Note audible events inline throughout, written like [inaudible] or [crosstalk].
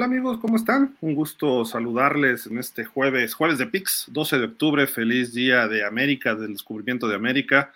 Hola amigos, ¿cómo están? Un gusto saludarles en este jueves, jueves de PIX, 12 de octubre, feliz día de América, del descubrimiento de América.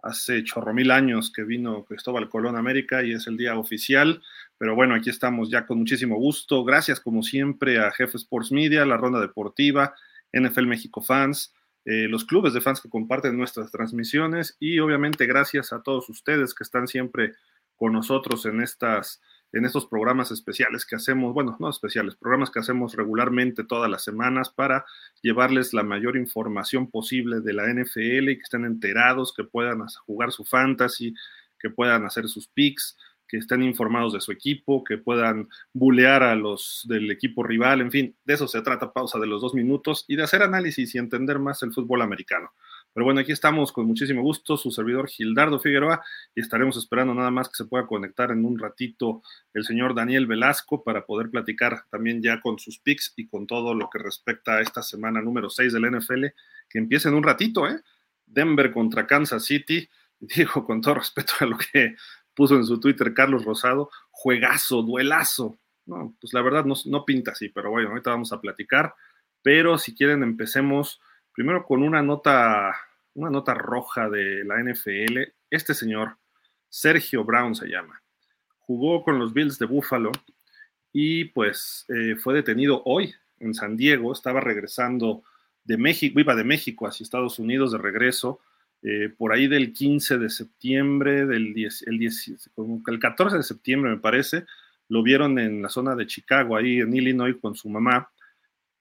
Hace chorro mil años que vino Cristóbal Colón a América y es el día oficial, pero bueno, aquí estamos ya con muchísimo gusto. Gracias como siempre a Jefe Sports Media, la Ronda Deportiva, NFL México Fans, eh, los clubes de fans que comparten nuestras transmisiones y obviamente gracias a todos ustedes que están siempre con nosotros en estas en estos programas especiales que hacemos, bueno, no especiales, programas que hacemos regularmente todas las semanas para llevarles la mayor información posible de la NFL y que estén enterados, que puedan jugar su fantasy, que puedan hacer sus picks, que estén informados de su equipo, que puedan bulear a los del equipo rival, en fin, de eso se trata pausa de los dos minutos y de hacer análisis y entender más el fútbol americano. Pero bueno, aquí estamos con muchísimo gusto, su servidor Gildardo Figueroa, y estaremos esperando nada más que se pueda conectar en un ratito el señor Daniel Velasco para poder platicar también ya con sus picks y con todo lo que respecta a esta semana número 6 del NFL, que empieza en un ratito, ¿eh? Denver contra Kansas City, [laughs] digo con todo respeto a lo que puso en su Twitter Carlos Rosado, juegazo, duelazo. No, pues la verdad no, no pinta así, pero bueno, ahorita vamos a platicar. Pero si quieren, empecemos Primero con una nota, una nota roja de la NFL. Este señor, Sergio Brown se llama, jugó con los Bills de Buffalo y pues eh, fue detenido hoy en San Diego. Estaba regresando de México, iba de México hacia Estados Unidos de regreso. Eh, por ahí del 15 de septiembre, del 10, el, 10, el 14 de septiembre me parece, lo vieron en la zona de Chicago, ahí en Illinois con su mamá,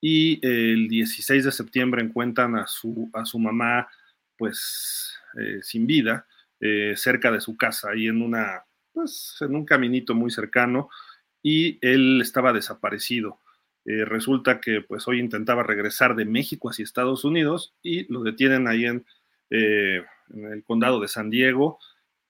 y el 16 de septiembre encuentran a su, a su mamá pues eh, sin vida eh, cerca de su casa, ahí en una pues en un caminito muy cercano y él estaba desaparecido. Eh, resulta que pues hoy intentaba regresar de México hacia Estados Unidos y lo detienen ahí en, en el condado de San Diego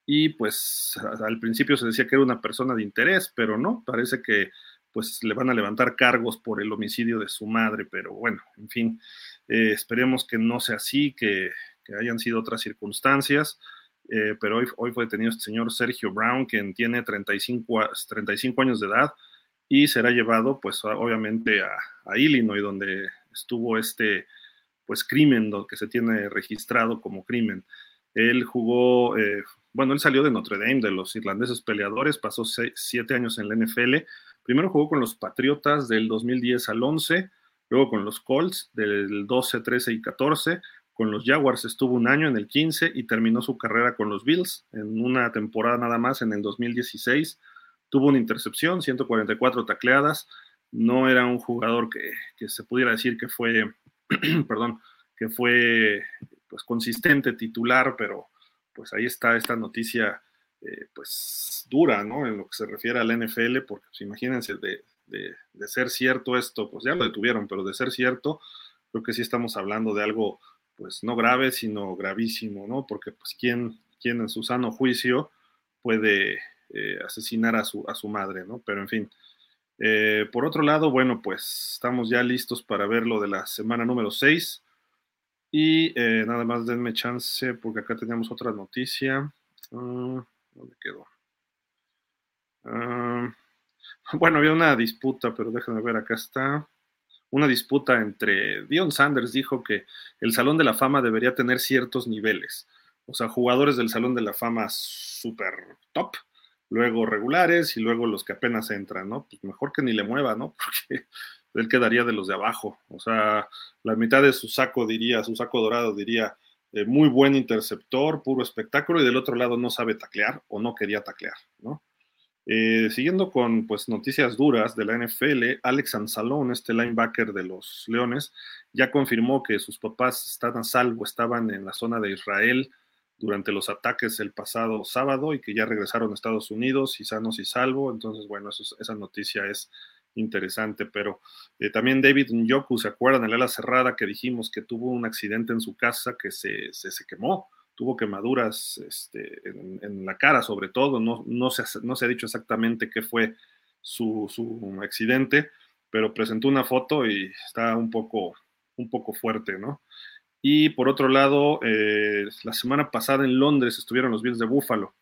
y pues al principio se decía que era una persona de interés, pero no, parece que pues le van a levantar cargos por el homicidio de su madre, pero bueno, en fin, eh, esperemos que no sea así, que, hayan sido otras circunstancias, eh, pero hoy, hoy fue detenido este señor Sergio Brown, quien tiene 35, 35 años de edad y será llevado, pues obviamente a, Illinois, donde estuvo este, pues crimen, que se tiene registrado como crimen. Él jugó, eh, bueno, él salió de Notre Dame, de los irlandeses peleadores, pasó siete años en la NFL, Primero jugó con los Patriotas del 2010 al 11, luego con los Colts del 12, 13 y 14, con los Jaguars estuvo un año en el 15 y terminó su carrera con los Bills en una temporada nada más en el 2016. Tuvo una intercepción, 144 tacleadas. No era un jugador que, que se pudiera decir que fue, [clears throat] perdón, que fue pues consistente titular, pero pues ahí está esta noticia eh, pues dura, ¿no? En lo que se refiere al NFL, porque pues, imagínense, de, ser cierto esto, pues ya lo detuvieron, pero de ser cierto, creo que sí estamos hablando de algo, pues no grave, sino gravísimo, ¿no? Porque pues quién, quién en su sano juicio puede eh, asesinar a su, a su madre, ¿no? Pero en fin. Eh, por otro lado, bueno, pues estamos ya listos para ver lo de la semana número 6. Y nada más denme chance porque acá tenemos otra noticia. Ah, ¿Dónde quedó? Ah, bueno, había una disputa, pero déjenme ver, acá está. Una disputa entre Dion Sanders dijo que el Salón de la Fama debería tener ciertos niveles. O sea, jugadores del Salón de la Fama super top, luego regulares y luego los que apenas entran, ¿no? Pues mejor que ni le mueva, ¿no? [laughs] Porque él quedaría de los de abajo. O sea, la mitad de su saco diría, su saco dorado diría, eh, muy buen interceptor, puro espectáculo, y del otro lado no sabe taclear o no quería taclear, ¿no? Eh, siguiendo con pues noticias duras de la NFL, Alex Anzalone, este linebacker de los Leones, ya confirmó que sus papás están a salvo, estaban en la zona de Israel durante los ataques el pasado sábado y que ya regresaron a Estados Unidos y sanos y salvo. Entonces, bueno, esa noticia es interesante, pero eh, también David Njoku, ¿se acuerdan? El ala cerrada que dijimos que tuvo un accidente en su casa que se, se, quemó, tuvo quemaduras este, en, la cara sobre todo, no, no, se, no se ha dicho exactamente qué fue su, su, accidente, pero presentó una foto y está un poco, un poco fuerte, ¿no? Y por otro lado, eh, la semana pasada en Londres estuvieron los Bills de Búfalo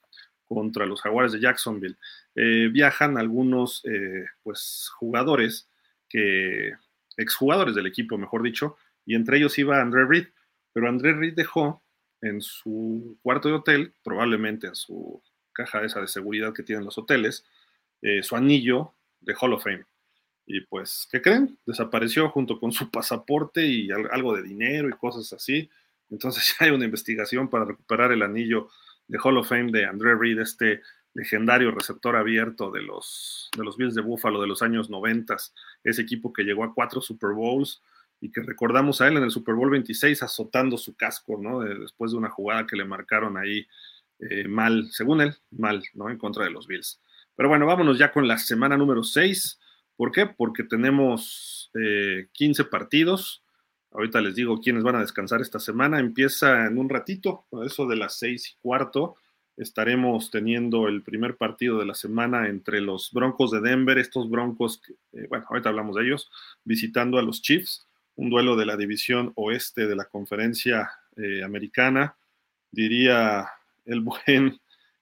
contra los Jaguares de Jacksonville. Eh, viajan algunos eh, pues, jugadores, que, exjugadores del equipo, mejor dicho, y entre ellos iba André Reed, pero André Reed dejó en su cuarto de hotel, probablemente en su caja esa de seguridad que tienen los hoteles, eh, su anillo de Hall of Fame. Y pues, ¿qué creen? Desapareció junto con su pasaporte y algo de dinero y cosas así. Entonces [laughs] hay una investigación para recuperar el anillo de Hall of Fame de André Reed, este legendario receptor abierto de los, de los Bills de Buffalo de los años 90, ese equipo que llegó a cuatro Super Bowls y que recordamos a él en el Super Bowl 26 azotando su casco, ¿no? después de una jugada que le marcaron ahí eh, mal, según él, mal, ¿no? En contra de los Bills. Pero bueno, vámonos ya con la semana número 6. ¿Por qué? Porque tenemos 15 eh, partidos. Ahorita les digo quiénes van a descansar esta semana. Empieza en un ratito, eso de las 6 y cuarto. Estaremos teniendo el primer partido de la semana entre los Broncos de Denver, estos Broncos, eh, bueno, ahorita hablamos de ellos, visitando a los Chiefs, un duelo de la división oeste de la conferencia americana. Diría el buen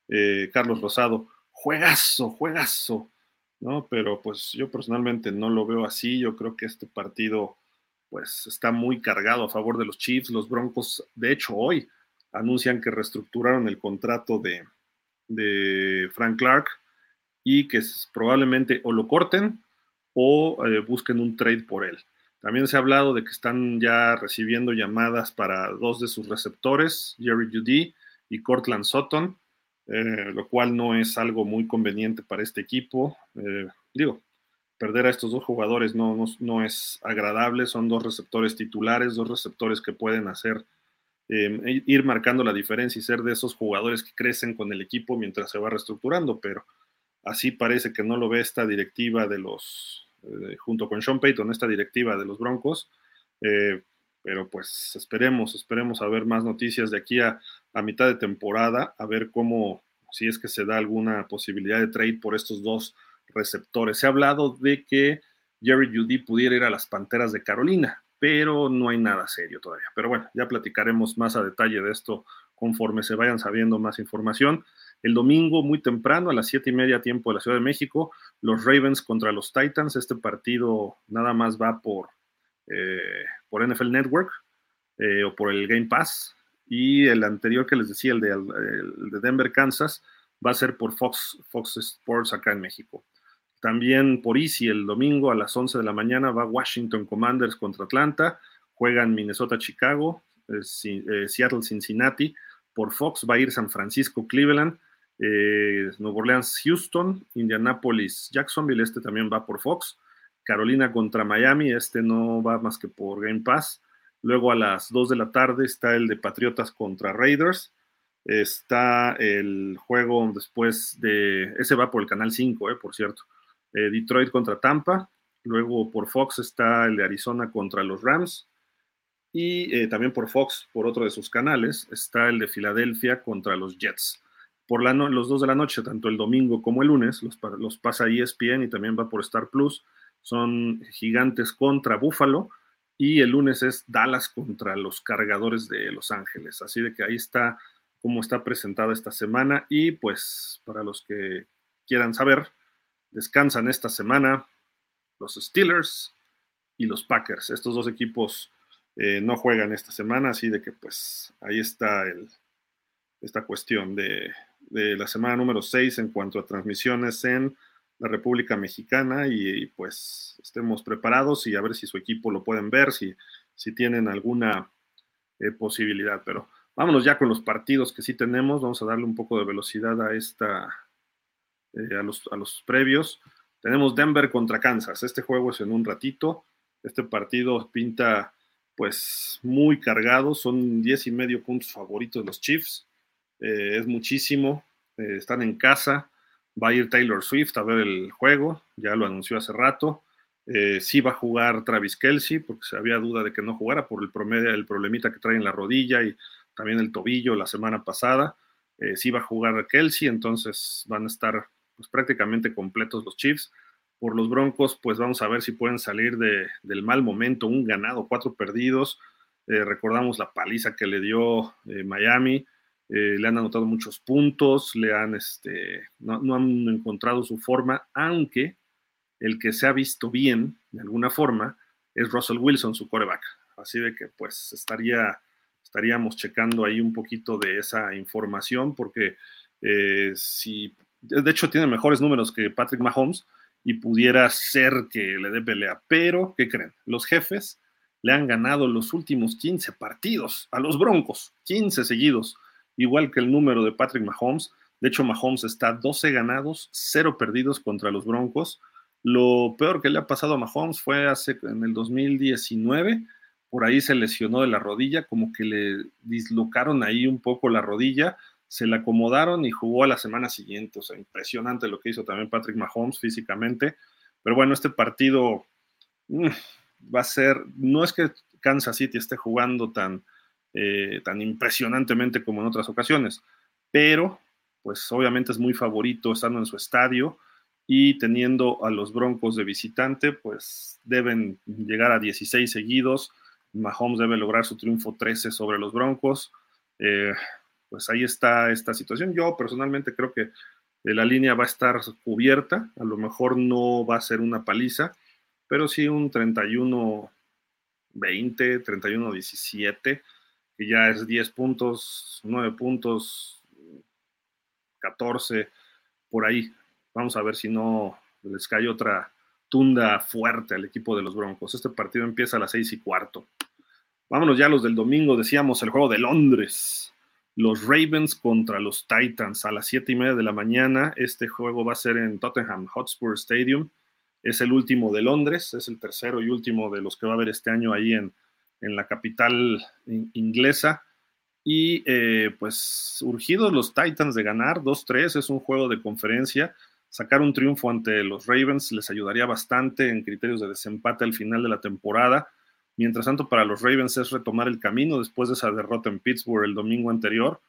[laughs] Carlos Rosado, juegazo, juegazo, ¿no? Pero pues yo personalmente no lo veo así, yo creo que este partido pues está muy cargado a favor de los Chiefs, los Broncos, de hecho hoy anuncian que reestructuraron el contrato de, Frank Clark y que probablemente o lo corten o eh, busquen un trade por él. También se ha hablado de que están ya recibiendo llamadas para dos de sus receptores, Jerry Judy y Cortland Sutton, eh, lo cual no es algo muy conveniente para este equipo. Eh, digo, perder a estos dos jugadores no, no, es agradable, son dos receptores titulares, dos receptores que pueden hacer, eh, ir marcando la diferencia y ser de esos jugadores que crecen con el equipo mientras se va reestructurando, pero así parece que no lo ve esta directiva de los, junto con Sean Payton, esta directiva de los Broncos. pero pues esperemos, esperemos a ver más noticias de aquí a, a mitad de temporada, a ver cómo, si es que se da alguna posibilidad de trade por estos dos receptores. Se ha hablado de que Jerry Judy pudiera ir a las Panteras de Carolina, pero no hay nada serio todavía. Pero bueno, ya platicaremos más a detalle de esto conforme se vayan sabiendo más información. El domingo, muy temprano, a las siete y media tiempo de la Ciudad de México, los Ravens contra los Titans. Este partido nada más va por, eh, por NFL Network eh, o por el Game Pass y el anterior que les decía, el de, Denver, Kansas, va a ser por Fox, Fox Sports acá en México. También por Easy el domingo a las 11 de la mañana va Washington Commanders contra Atlanta, juegan Minnesota Chicago, eh, eh, Seattle Cincinnati, por Fox va a ir San Francisco Cleveland, eh, Nueva Orleans Houston, Indianapolis Jacksonville, este también va por Fox, Carolina contra Miami, este no va más que por Game Pass, Luego a las 2 de la tarde está el de Patriotas contra Raiders. Está el juego después de. Ese va por el canal 5, eh, por cierto. Eh, Detroit contra Tampa. Luego por Fox está el de Arizona contra los Rams. Y eh, también por Fox, por otro de sus canales, está el de Filadelfia contra los Jets. Por la los dos de la noche, tanto el domingo como el lunes, los, los pasa ESPN y también va por Star Plus. Son Gigantes contra Buffalo y el lunes es Dallas contra los cargadores de Los Ángeles. Así de que ahí está cómo está presentada esta semana y pues para los que quieran saber, descansan esta semana los Steelers y los Packers. Estos dos equipos eh, no juegan esta semana, así de que pues ahí está esta cuestión de, de la semana número 6 en cuanto a transmisiones en la República Mexicana y, pues estemos preparados y a ver si su equipo lo pueden ver, si, si tienen alguna eh, posibilidad. Pero vámonos ya con los partidos que sí tenemos. Vamos a darle un poco de velocidad a esta, eh, a, los, a los previos. Tenemos Denver contra Kansas. Este juego es en un ratito. Este partido pinta pues muy cargado. Son diez y medio puntos favoritos los Chiefs. Eh, es muchísimo. están en casa Va a ir Taylor Swift a ver el juego, ya lo anunció hace rato. Eh, sí va a jugar Travis Kelsey, porque se había duda de que no jugara por el, promedio, el problemita que trae en la rodilla y también el tobillo la semana pasada. Eh, sí va a jugar Kelsey, entonces van a estar pues, prácticamente completos los Chiefs. Por los Broncos, pues vamos a ver si pueden salir del mal momento, un ganado, cuatro perdidos. Eh, recordamos la paliza que le dio Miami. eh, le han anotado muchos puntos, le han, este, no, han encontrado su forma, aunque el que se ha visto bien, de alguna forma, es Russell Wilson, su coreback. Así de que pues estaría, estaríamos checando ahí un poquito de esa información, porque eh, si, de hecho tiene mejores números que Patrick Mahomes y pudiera ser que le dé pelea, pero ¿qué creen? Los jefes le han ganado los últimos 15 partidos a los Broncos, 15 seguidos, igual que el número de Patrick Mahomes. De hecho, Mahomes está 12 ganados, 0 perdidos contra los Broncos. Lo peor que le ha pasado a Mahomes fue hace en el 2019, por ahí se lesionó de la rodilla, como que le dislocaron ahí un poco la rodilla, se la acomodaron y jugó a la semana siguiente. O sea, impresionante lo que hizo también Patrick Mahomes físicamente. Pero bueno, este partido mm, va a ser, no es que Kansas City esté jugando tan, eh, tan impresionantemente como en otras ocasiones, pero pues obviamente es muy favorito estando en su estadio y teniendo a los Broncos de visitante, pues deben llegar a 16 seguidos. Mahomes debe lograr su triunfo 13 sobre los Broncos. Eh, pues ahí está esta situación. Yo personalmente creo que la línea va a estar cubierta, a lo mejor no va a ser una paliza, pero sí un 31-20, 31-17, que ya es 10 puntos, 9 puntos, 14, por ahí. Vamos a ver si no les cae otra tunda fuerte al equipo de los Broncos. Este partido empieza a las 6 y cuarto. Vámonos ya los del domingo, decíamos el juego de Londres. Los Ravens contra los Titans a las 7 y media de la mañana. Este juego va a ser en Tottenham Hotspur Stadium es el último de Londres, es el tercero y último de los que va a haber este año ahí en, la capital inglesa. Y eh, pues urgidos los Titans de ganar 2-3, es un juego de conferencia. Sacar un triunfo ante los Ravens les ayudaría bastante en criterios de desempate al final de la temporada. Mientras tanto, para los Ravens es retomar el camino después de esa derrota en Pittsburgh el domingo anterior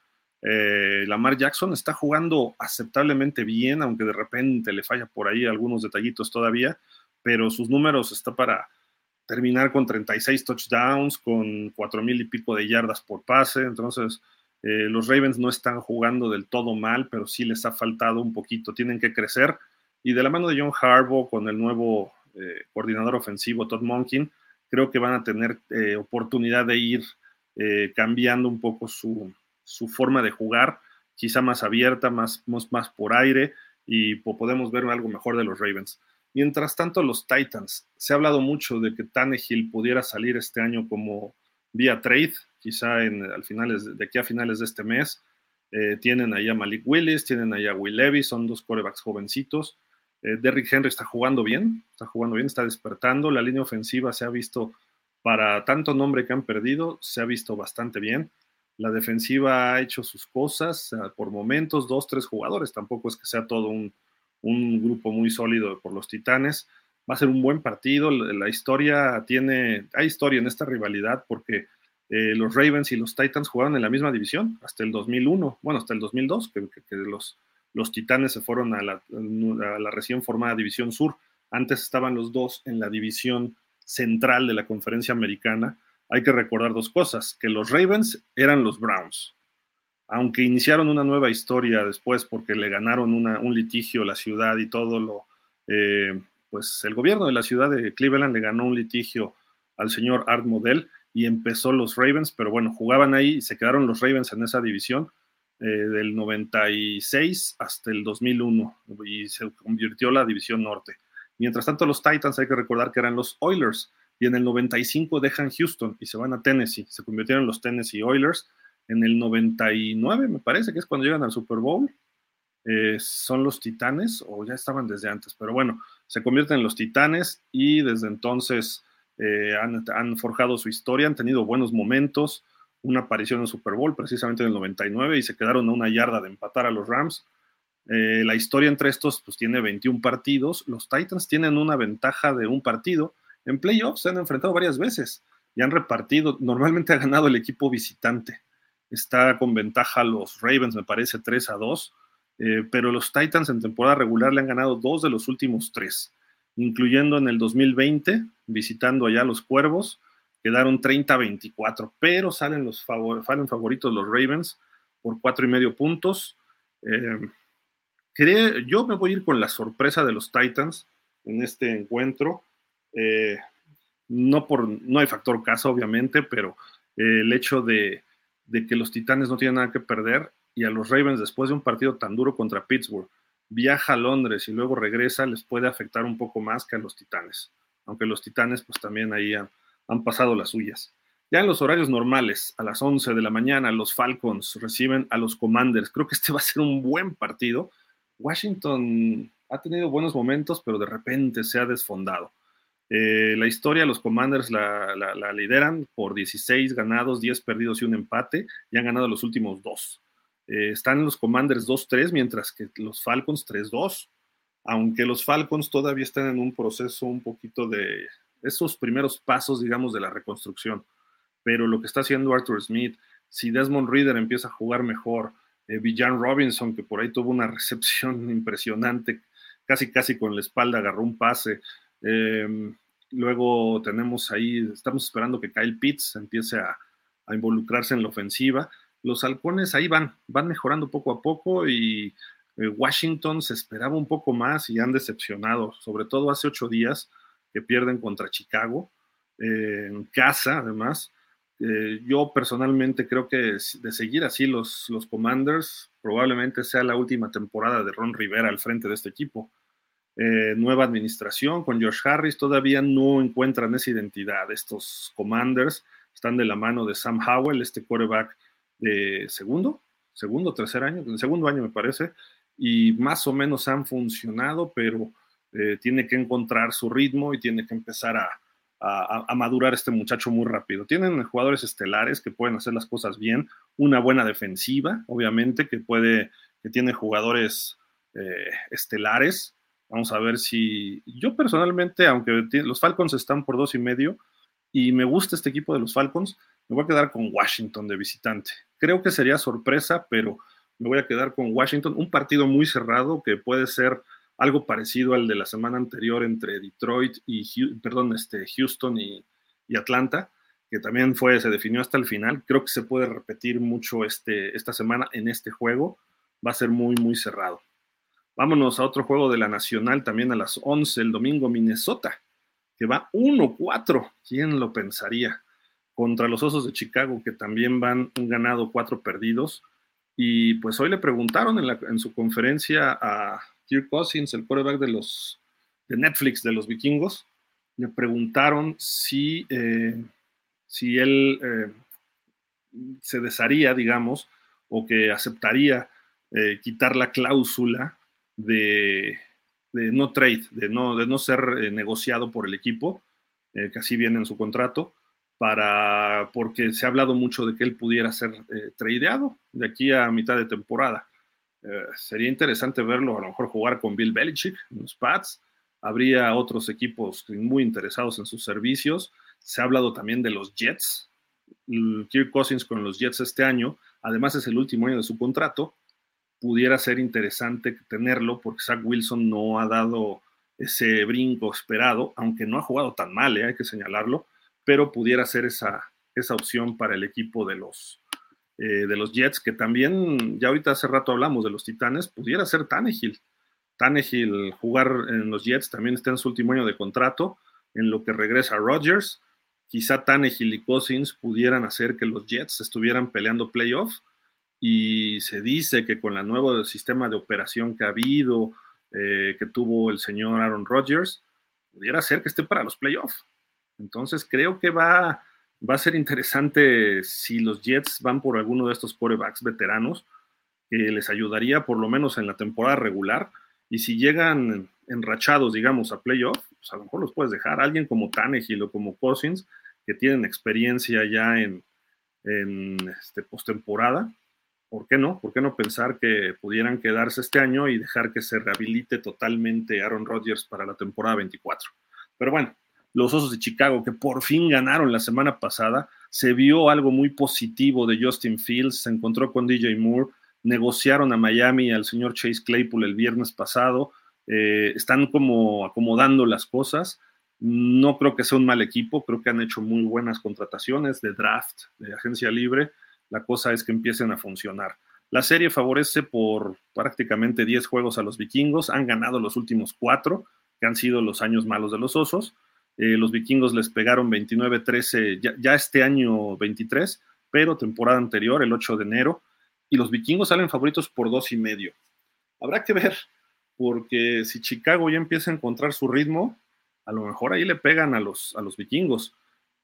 eh, Lamar Jackson está jugando aceptablemente bien, aunque de repente le falla por ahí algunos detallitos todavía, pero sus números está para terminar con 36 touchdowns, con 4 mil y pico de yardas por pase. Entonces, eh, los Ravens no están jugando del todo mal, pero sí les ha faltado un poquito. Tienen que crecer. Y de la mano de John Harbaugh con el nuevo eh, coordinador ofensivo, Todd Monkin, creo que van a tener oportunidad de ir cambiando un poco su, su forma de jugar, quizá más abierta, más, más, por aire, y podemos ver algo mejor de los Ravens. Mientras tanto, los Titans, se ha hablado mucho de que Tannehill pudiera salir este año como vía trade, quizá en, al finales, de aquí a finales de este mes. Eh, tienen ahí a Malik Willis, tienen ahí a Will Levy, son dos corebacks jovencitos. Eh, Derrick Henry está jugando bien, está jugando bien, está despertando. La línea ofensiva se ha visto, para tanto nombre que han perdido, se ha visto bastante bien. La defensiva ha hecho sus cosas por momentos, dos, tres jugadores. Tampoco es que sea todo un, grupo muy sólido por los Titanes. Va a ser un buen partido. La, historia tiene, hay historia en esta rivalidad porque eh, los Ravens y los Titans jugaban en la misma división hasta el 2001, bueno, hasta el 2002, que, los, los Titanes se fueron a la, recién formada División Sur. Antes estaban los dos en la división central de la conferencia americana hay que recordar dos cosas, que los Ravens eran los Browns. Aunque iniciaron una nueva historia después porque le ganaron un litigio la ciudad y todo lo, eh, pues el gobierno de la ciudad de Cleveland le ganó un litigio al señor Art Model y empezó los Ravens, pero bueno, jugaban ahí y se quedaron los Ravens en esa división eh, del 96 hasta el 2001 y se convirtió la división norte. Mientras tanto, los Titans hay que recordar que eran los Oilers y en el 95 dejan Houston y se van a Tennessee, se convirtieron en los Tennessee Oilers. En el 99, me parece que es cuando llegan al Super Bowl, eh, son los Titanes, o ya estaban desde antes, pero bueno, se convierten en los Titanes y desde entonces eh, han, forjado su historia, han tenido buenos momentos, una aparición en Super Bowl precisamente en el 99 y se quedaron a una yarda de empatar a los Rams. Eh, la historia entre estos pues tiene 21 partidos, los Titans tienen una ventaja de un partido, en playoffs se han enfrentado varias veces y han repartido. Normalmente ha ganado el equipo visitante. Está con ventaja los Ravens, me parece, 3 a 2. Eh, pero los Titans en temporada regular le han ganado dos de los últimos tres, incluyendo en el 2020, visitando allá los Cuervos, quedaron 30 a 24, pero salen los favoritos los Ravens por cuatro y medio puntos. Eh, yo me voy a ir con la sorpresa de los Titans en este encuentro. Eh, no, por, no hay factor caso, obviamente, pero eh, el hecho de, de, que los Titanes no tienen nada que perder y a los Ravens, después de un partido tan duro contra Pittsburgh, viaja a Londres y luego regresa, les puede afectar un poco más que a los Titanes. Aunque los Titanes, pues también ahí han, han pasado las suyas. Ya en los horarios normales, a las 11 de la mañana, los Falcons reciben a los Commanders. Creo que este [laughs] va a ser un buen partido. Washington ha tenido buenos momentos, pero de repente se ha desfondado. Eh, la historia, los Commanders la, lideran por 16 ganados, 10 perdidos y un empate, y han ganado los últimos dos. Eh, están los Commanders 2-3, mientras que los Falcons 3-2, aunque los Falcons todavía están en un proceso un poquito de esos primeros pasos, digamos, de la reconstrucción. Pero lo que está haciendo Arthur Smith, si Desmond Reader empieza a jugar mejor, eh, Villan Robinson, que por ahí tuvo una [laughs] recepción impresionante, casi casi con la espalda agarró un pase, Em, luego tenemos ahí, estamos esperando que Kyle Pitts empiece a, involucrarse en la ofensiva. Los halcones ahí van, van mejorando poco a poco y eh, Washington se esperaba un poco más y han decepcionado, sobre todo hace ocho días que pierden contra Chicago, eh, en casa además. Eh, yo personalmente creo que de seguir así los, los Commanders, probablemente sea la última temporada de Ron Rivera al frente de este equipo. Eh, nueva administración con Josh Harris, todavía no encuentran esa identidad. Estos commanders están de la mano de Sam Howell, este quarterback de segundo, segundo, tercer año, segundo año me parece, y más o menos han funcionado, pero eh, tiene que encontrar su ritmo y tiene que empezar a, madurar este muchacho muy rápido. Tienen jugadores estelares que pueden hacer las cosas bien, una buena defensiva, obviamente, que puede, que tiene jugadores eh, estelares, Vamos a ver si. Yo personalmente, aunque los Falcons están por dos y medio y me gusta este equipo de los Falcons, me voy a quedar con Washington de visitante. Creo que sería sorpresa, pero me voy a quedar con Washington. Un partido muy cerrado que puede ser algo parecido al de la semana anterior entre Detroit y este, Houston y, Atlanta, que también fue, se definió hasta el final. Creo que se puede repetir mucho este, esta semana en este juego. Va a ser muy, muy cerrado. Vámonos a otro juego de la Nacional también a las 11 el domingo, Minnesota, que va 1-4. ¿Quién lo pensaría? Contra los Osos de Chicago, que también van un ganado, cuatro perdidos. Y pues hoy le preguntaron en, su conferencia a Kirk Cousins, el quarterback de los de Netflix de los vikingos, le preguntaron si, eh, si él eh, se desharía, digamos, o que aceptaría eh, quitar la cláusula de, no trade, de no, de no ser eh, negociado por el equipo, que así viene en su contrato, para, porque se ha hablado mucho de que él pudiera ser tradeado de aquí a mitad de temporada. Sería interesante verlo, a lo mejor jugar con Bill Belichick en los Pats. Habría otros equipos muy interesados en sus servicios. Se ha hablado también de los Jets. Kirk Cousins con los Jets este año, además es el último año de su contrato, pudiera ser interesante tenerlo porque Zach Wilson no ha dado ese brinco esperado, aunque no ha jugado tan mal, ¿eh? hay que señalarlo, pero pudiera ser esa, esa opción para el equipo de los, eh, de los Jets, que también, ya ahorita hace rato hablamos de los Titanes, pudiera ser Tannehill. Tannehill jugar en los Jets también está en su último año de contrato, en lo que regresa Rodgers. Quizá Tannehill y Cousins pudieran hacer que los Jets estuvieran peleando playoffs y se dice que con el nuevo sistema de operación que ha habido, eh, que tuvo el señor Aaron Rodgers, pudiera ser que esté para los playoffs. Entonces creo que va, va a ser interesante si los Jets van por alguno de estos quarterbacks veteranos, que les ayudaría por lo menos en la temporada regular. Y si llegan enrachados, digamos, a playoff, pues a lo mejor los puedes dejar. Alguien como Tannehill o como Cousins, que tienen experiencia ya en, en este, postemporada, ¿por qué no? ¿Por qué no pensar que pudieran quedarse este año y dejar que se rehabilite totalmente Aaron Rodgers para la temporada 24? Pero bueno, los Osos de Chicago, que por fin ganaron la semana pasada, se vio algo muy positivo de Justin Fields, se encontró con DJ Moore, negociaron a Miami al señor Chase Claypool el viernes pasado, eh, están como acomodando las cosas. No creo que sea un mal equipo, creo que han hecho muy buenas contrataciones de draft, de agencia libre la cosa es que empiecen a funcionar. La serie favorece por prácticamente 10 juegos a los vikingos, han ganado los últimos cuatro, que han sido los años malos de los osos. Eh, los vikingos les pegaron 29-13 ya, este año 23, pero temporada anterior, el 8 de enero, y los vikingos salen favoritos por dos y medio. Habrá que ver, porque si Chicago ya empieza a encontrar su ritmo, a lo mejor ahí le pegan a los, a los vikingos.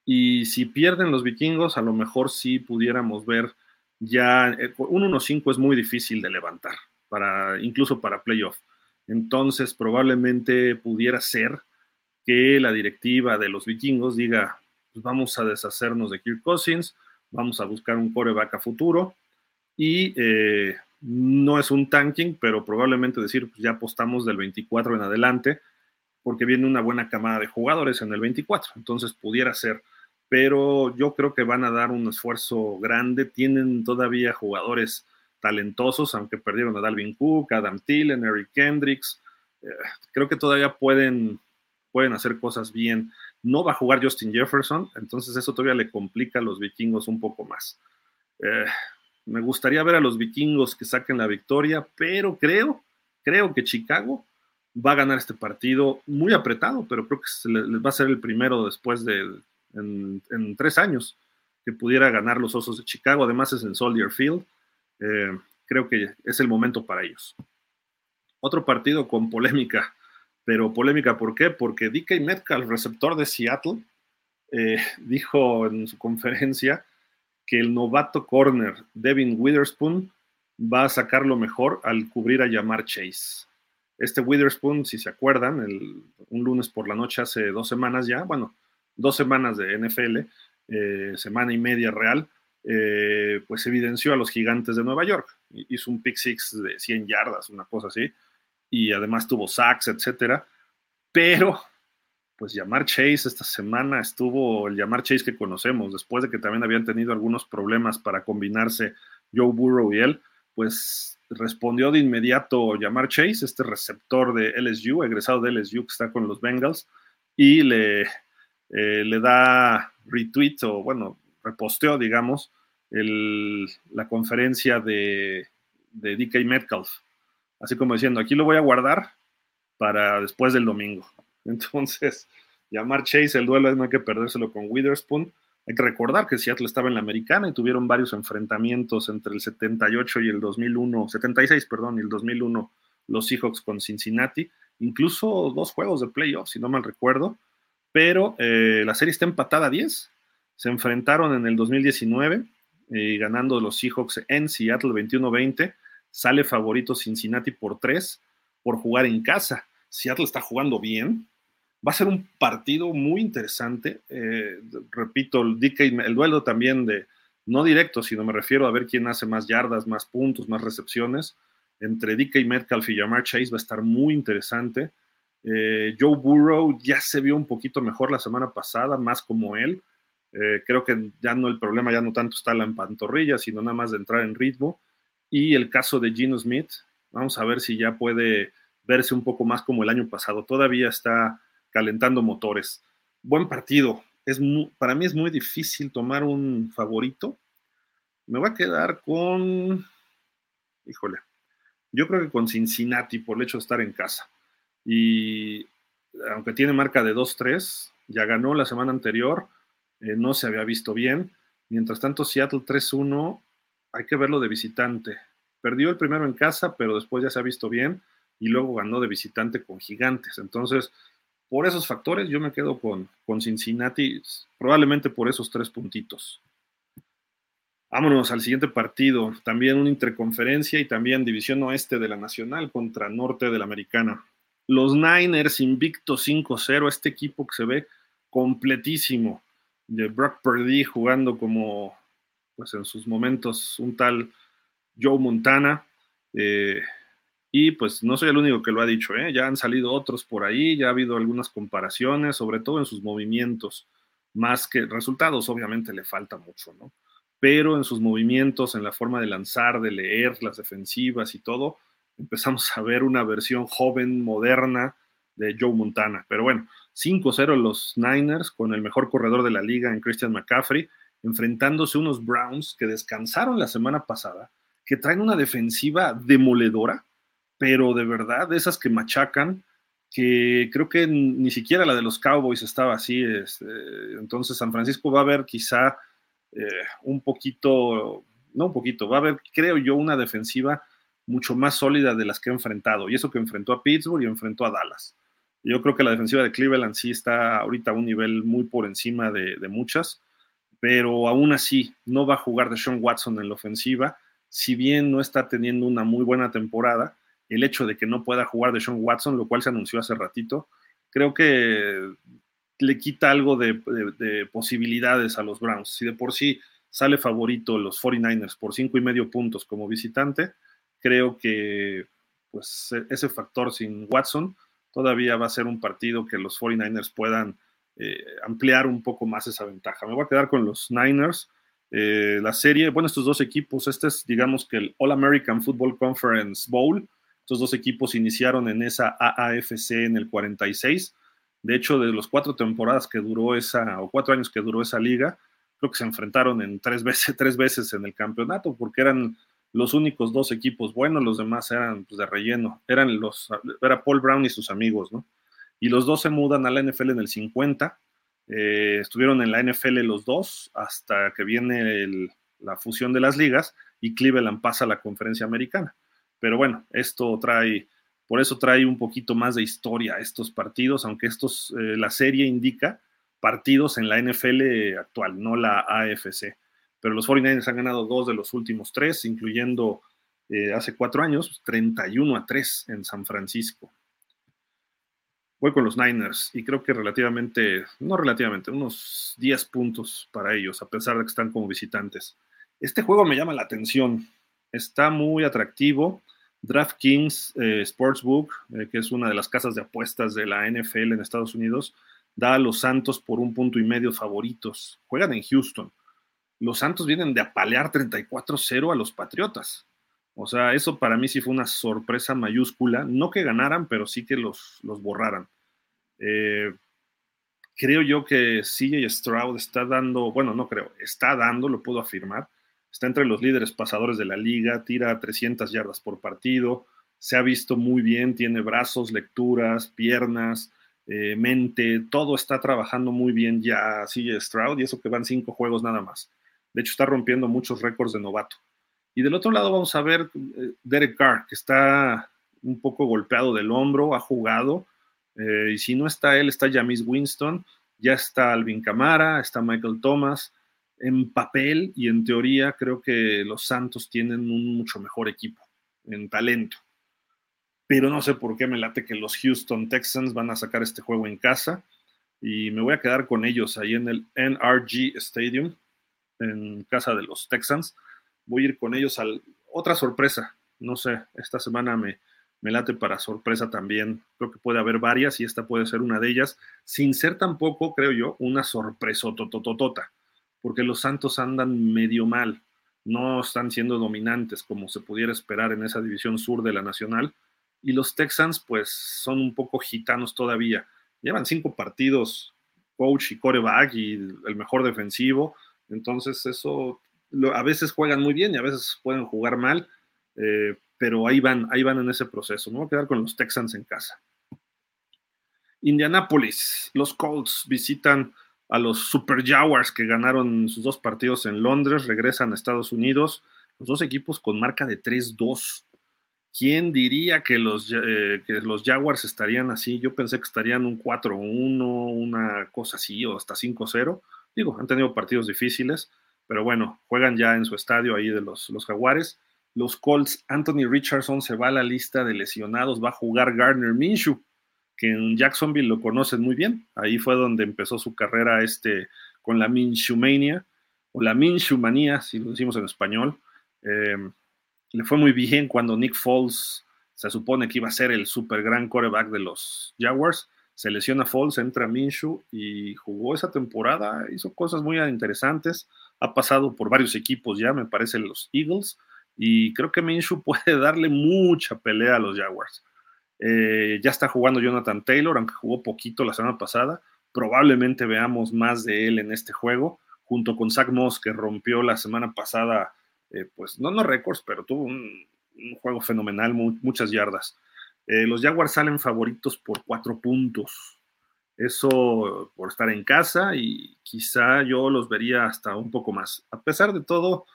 Y si pierden los vikingos, a lo mejor sí pudiéramos ver ya eh, un 1-5 es muy difícil de levantar, para, incluso para playoff. Entonces, probablemente pudiera ser que la directiva de los vikingos diga, pues vamos a deshacernos de Kirk Cousins, vamos a buscar un coreback a futuro y eh, no es un tanking, pero probablemente decir, pues ya apostamos del 24 en adelante, porque viene una buena camada de jugadores en el 24, entonces pudiera ser pero yo creo que van a dar un esfuerzo grande. Tienen todavía jugadores talentosos, aunque perdieron a Dalvin Cook, Adam Thielen, Eric Kendricks. Eh, creo que todavía pueden, pueden hacer cosas bien. No va a jugar Justin Jefferson, entonces eso todavía le complica a los vikingos un poco más. Eh, me gustaría ver a los vikingos que saquen la victoria, pero creo, creo que Chicago va a ganar este partido muy apretado, pero creo que les va a ser el primero después de en, tres años que pudiera ganar los Osos de Chicago. Además es en Soldier Field. Eh, creo que es el momento para ellos. Otro partido con polémica, pero polémica ¿por qué? Porque DK Metcalf, receptor de Seattle, eh, [laughs] dijo en su conferencia que el novato corner Devin Witherspoon va a sacar lo mejor al cubrir a llamar Chase. Este Witherspoon, si se acuerdan, un lunes por la noche hace dos semanas ya, bueno, dos semanas de NFL, eh, semana y media real, eh, pues evidenció a los gigantes de Nueva York. Hizo un pick six de 100 yardas, una cosa así, y además tuvo sacks, etcétera. Pero, pues llamar Chase esta semana estuvo el llamar Chase que conocemos, después de que también habían tenido algunos problemas para combinarse Joe Burrow y él, pues respondió de inmediato llamar Chase, este receptor de LSU, egresado de LSU que está con los Bengals, y le, eh, le da retweet o, bueno, reposteó, digamos, la conferencia de, de DK Metcalf. Así como diciendo, aquí lo voy a guardar para después del domingo. [laughs] Entonces, llamar Chase, el duelo no hay que perdérselo con Witherspoon. Hay que recordar que Seattle estaba en la americana y tuvieron varios enfrentamientos entre el 78 y el 2001, 76, perdón, y el 2001, los Seahawks con Cincinnati. Incluso dos juegos de playoffs, si no mal recuerdo pero eh, la serie está empatada a 10. Se enfrentaron en el 2019, eh, ganando los Seahawks en Seattle 21-20. Sale favorito Cincinnati por 3 por jugar en casa. Seattle está jugando bien. Va a ser un partido muy interesante. Eh, repito, el, el duelo también de, no directo, sino me refiero a ver quién hace más yardas, más puntos, más recepciones. Entre DK Metcalf y Jamar Chase va a estar muy interesante. Eh, Joe Burrow ya se vio un poquito mejor la semana pasada, más como él. Eh, creo que ya no el problema ya no tanto está la pantorrilla, sino nada más de entrar en ritmo. Y el caso de Gino Smith, vamos a ver si ya puede verse un poco más como el año pasado. Todavía está calentando motores. Buen partido. Es para mí es muy difícil tomar un favorito. Me voy a quedar con, híjole, yo creo que con Cincinnati por el hecho de estar en casa y aunque tiene marca de 2-3, ya ganó la semana anterior, eh, no se había visto bien. Mientras tanto, Seattle 3-1, hay que verlo de visitante. Perdió el primero en casa, pero después ya se ha visto bien y luego ganó de visitante con gigantes. Entonces, por esos factores, yo me quedo con, con Cincinnati, probablemente por esos tres puntitos. Vámonos al siguiente partido, también una interconferencia y también división oeste de la Nacional contra norte de la Americana. Los Niners invicto 5-0, este equipo que se ve completísimo, de Brock Purdy jugando como, pues en sus momentos, un tal Joe Montana. Eh, y pues no soy el único que lo ha dicho, ¿eh? ya han salido otros por ahí, ya ha habido algunas comparaciones, sobre todo en sus movimientos, más que resultados, obviamente le falta mucho, ¿no? Pero en sus movimientos, en la forma de lanzar, de leer las defensivas y todo, empezamos a ver una versión joven, moderna de Joe Montana. Pero bueno, 5-0 los Niners con el mejor corredor de la liga en Christian McCaffrey, enfrentándose unos Browns que descansaron la semana pasada, que traen una defensiva demoledora, pero de verdad, de esas que machacan, que creo que ni siquiera la de los Cowboys estaba así. Este, entonces San Francisco va a ver quizá eh, un poquito, no un poquito, va a haber, creo yo, una defensiva mucho más sólida de las que ha enfrentado. Y eso que enfrentó a Pittsburgh y enfrentó a Dallas. Yo creo que la defensiva de Cleveland sí está ahorita a un nivel muy por encima de, muchas, pero aún así no va a jugar de Sean Watson en la ofensiva. Si bien no está teniendo una muy buena temporada, el hecho de que no pueda jugar de Sean Watson, lo cual se anunció hace ratito, creo que le quita algo de, posibilidades a los Browns. Si de por sí sale favorito los 49ers por cinco y medio puntos como visitante, creo que pues e, ese factor sin Watson todavía va a ser un partido que los 49ers puedan eh, ampliar un poco más esa ventaja. Me voy a quedar con los Niners. Eh, la serie, bueno, estos dos equipos, este es digamos que el All American Football Conference Bowl. Estos dos equipos iniciaron en esa AAFC en el 46 de hecho, de los cuatro temporadas que duró esa, o cuatro años que duró esa liga, creo que se enfrentaron en tres veces, [laughs] tres veces en el campeonato, porque eran los únicos dos equipos buenos, los demás eran pues, de relleno, eran los, era Paul Brown y sus amigos, ¿no? Y los dos se mudan a la NFL en el 50, eh, estuvieron en la NFL los dos hasta que viene la fusión de las ligas y Cleveland pasa a la conferencia americana. Pero bueno, esto trae por eso trae un poquito más de historia a estos partidos, aunque estos, eh, la serie indica partidos en la NFL actual, no la AFC. Pero los 49ers han ganado dos de los últimos tres, incluyendo eh, hace cuatro años, 31 a 3 en San Francisco. Voy con los Niners y creo que relativamente, no relativamente, unos 10 puntos para ellos, a pesar de que están como visitantes. Este juego me llama la atención, está muy atractivo DraftKings eh, Sportsbook, eh, que es una de las casas de apuestas de la NFL en Estados Unidos, da a los Santos por un punto y medio favoritos. Juegan en Houston. Los Santos vienen de apalear 34-0 a los Patriotas. O sea, eso para mí sí fue una sorpresa mayúscula. No que ganaran, pero sí que los, los borraran. Eh, creo yo que CJ Stroud está dando, bueno, no creo, está dando, lo puedo afirmar, está entre los líderes pasadores de la liga, tira 300 yardas por partido, se ha visto muy bien, tiene brazos, lecturas, piernas, eh, mente, todo está trabajando muy bien ya sigue Stroud y eso que van cinco juegos nada más. De hecho, está rompiendo muchos récords de novato. Y del otro lado vamos a ver eh, Derek Carr, que está un poco golpeado del hombro, ha jugado, eh, y si no está él, está Jamis Winston, ya está Alvin Camara, está Michael Thomas, en papel y en teoría creo que los Santos tienen un mucho mejor equipo en talento. Pero no sé por qué me late que los Houston Texans van a sacar este juego en casa y me voy a quedar con ellos ahí en el NRG Stadium, en casa de los Texans. Voy a ir con ellos a otra sorpresa. No sé, esta semana me, me late para sorpresa también. Creo que puede haber varias y esta puede ser una de ellas, sin ser tampoco, creo yo, una sorpresa totototota porque los Santos andan medio mal, no están siendo dominantes como se pudiera esperar en esa división sur de la Nacional, y los Texans pues son un poco gitanos todavía. Llevan cinco partidos, coach y coreback y el mejor defensivo, entonces eso a veces juegan muy bien y a veces pueden jugar mal, eh, pero ahí van, ahí van en ese proceso. Me voy a quedar con los Texans en casa. Indianapolis, los Colts visitan a los Super Jaguars que ganaron sus dos partidos en Londres, regresan a Estados Unidos, los dos equipos con marca de 3-2. ¿Quién diría que los, eh, que los Jaguars estarían así? Yo pensé que estarían un 4-1, una cosa así, o hasta 5-0. Digo, han tenido partidos difíciles, pero bueno, juegan ya en su estadio ahí de los, los Jaguares. Los Colts, Anthony Richardson se va a la lista de lesionados, va a jugar Gardner Minshew que en Jacksonville lo conocen muy bien. Ahí fue donde empezó su carrera este, con la Minshewmania, o la Minshewmanía, si lo decimos en español. Em, le fue muy bien cuando Nick Foles se supone que iba a ser el super gran quarterback de los Jaguars. Se lesiona Foles, entra Minshew y jugó esa temporada, hizo cosas muy interesantes. Ha pasado por varios equipos ya, me parece, los Eagles. Y creo que Minshew [laughs] puede darle mucha pelea a los Jaguars. Eh, ya está jugando Jonathan Taylor, aunque jugó poquito la semana pasada. Probablemente veamos más de él en este juego, junto con Zach Moss, que rompió la semana pasada eh, pues no, no récords, pero tuvo un, juego fenomenal, muchas yardas. Eh, los Jaguars salen favoritos por cuatro puntos. Eso por estar en casa y quizá yo los vería hasta un poco más. A pesar de todo,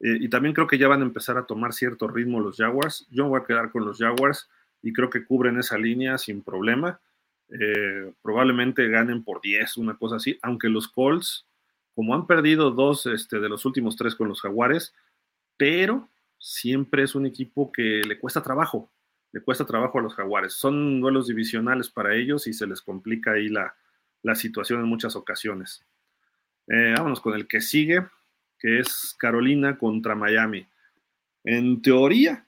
y también creo que ya van a empezar a tomar cierto ritmo los Jaguars, yo voy a quedar con los Jaguars y creo que cubren esa línea sin problema. Eh, probablemente ganen por 10, una cosa así, aunque los Colts, como han perdido dos este, de los últimos tres con los Jaguares, pero siempre es un equipo que le cuesta trabajo, le cuesta trabajo a los Jaguares. Son duelos divisionales para ellos y se les complica ahí la, situación en muchas ocasiones. Eh, vámonos con el que sigue, que es Carolina contra Miami. En teoría,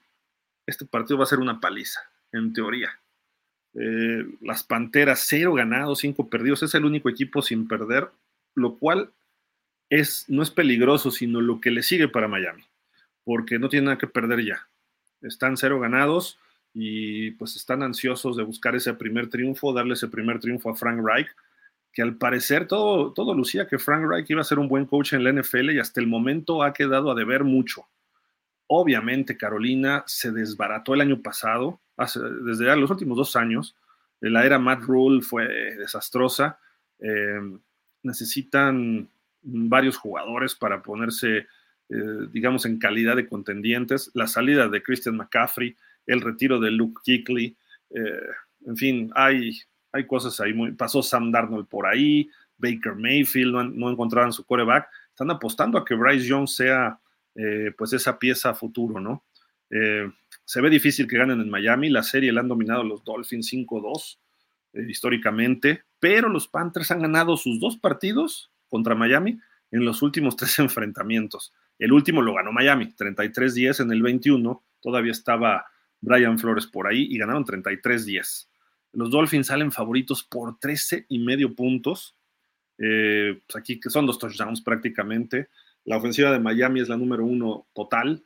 este partido va a ser una paliza en teoría. Eh, las Panteras, cero ganados, cinco perdidos, es el único equipo sin perder, lo cual es, no es peligroso, sino lo que le sigue para Miami, porque no tiene nada que perder ya. Están cero ganados y pues están ansiosos de buscar ese primer triunfo, darle ese primer triunfo a Frank Reich, que al parecer todo, todo lucía que Frank Reich iba a ser un buen coach en la NFL y hasta el momento ha quedado a deber mucho. Obviamente Carolina se desbarató el año pasado, desde los últimos dos años. La era Matt Rule fue desastrosa. Eh, necesitan varios jugadores para ponerse, eh, digamos, en calidad de contendientes. La salida de Christian McCaffrey, el retiro de Luke Kuechly, eh, en fin, hay, hay cosas ahí. Muy, pasó Sam Darnold por ahí, Baker Mayfield no, no encontraron su coreback. Están apostando a que Bryce Jones sea eh, pues esa pieza futuro, ¿no? Eh, se ve difícil que ganen en Miami, la serie la han dominado los Dolphins 5-2 eh, históricamente, pero los Panthers han ganado sus dos partidos contra Miami en los últimos [laughs] tres enfrentamientos. El último lo ganó Miami, 33-10 en el 21, todavía estaba Brian Flores por ahí y ganaron 33-10. Los Dolphins salen favoritos por 13 y medio puntos. pues aquí que son dos touchdowns prácticamente. La ofensiva de Miami es la número uno total,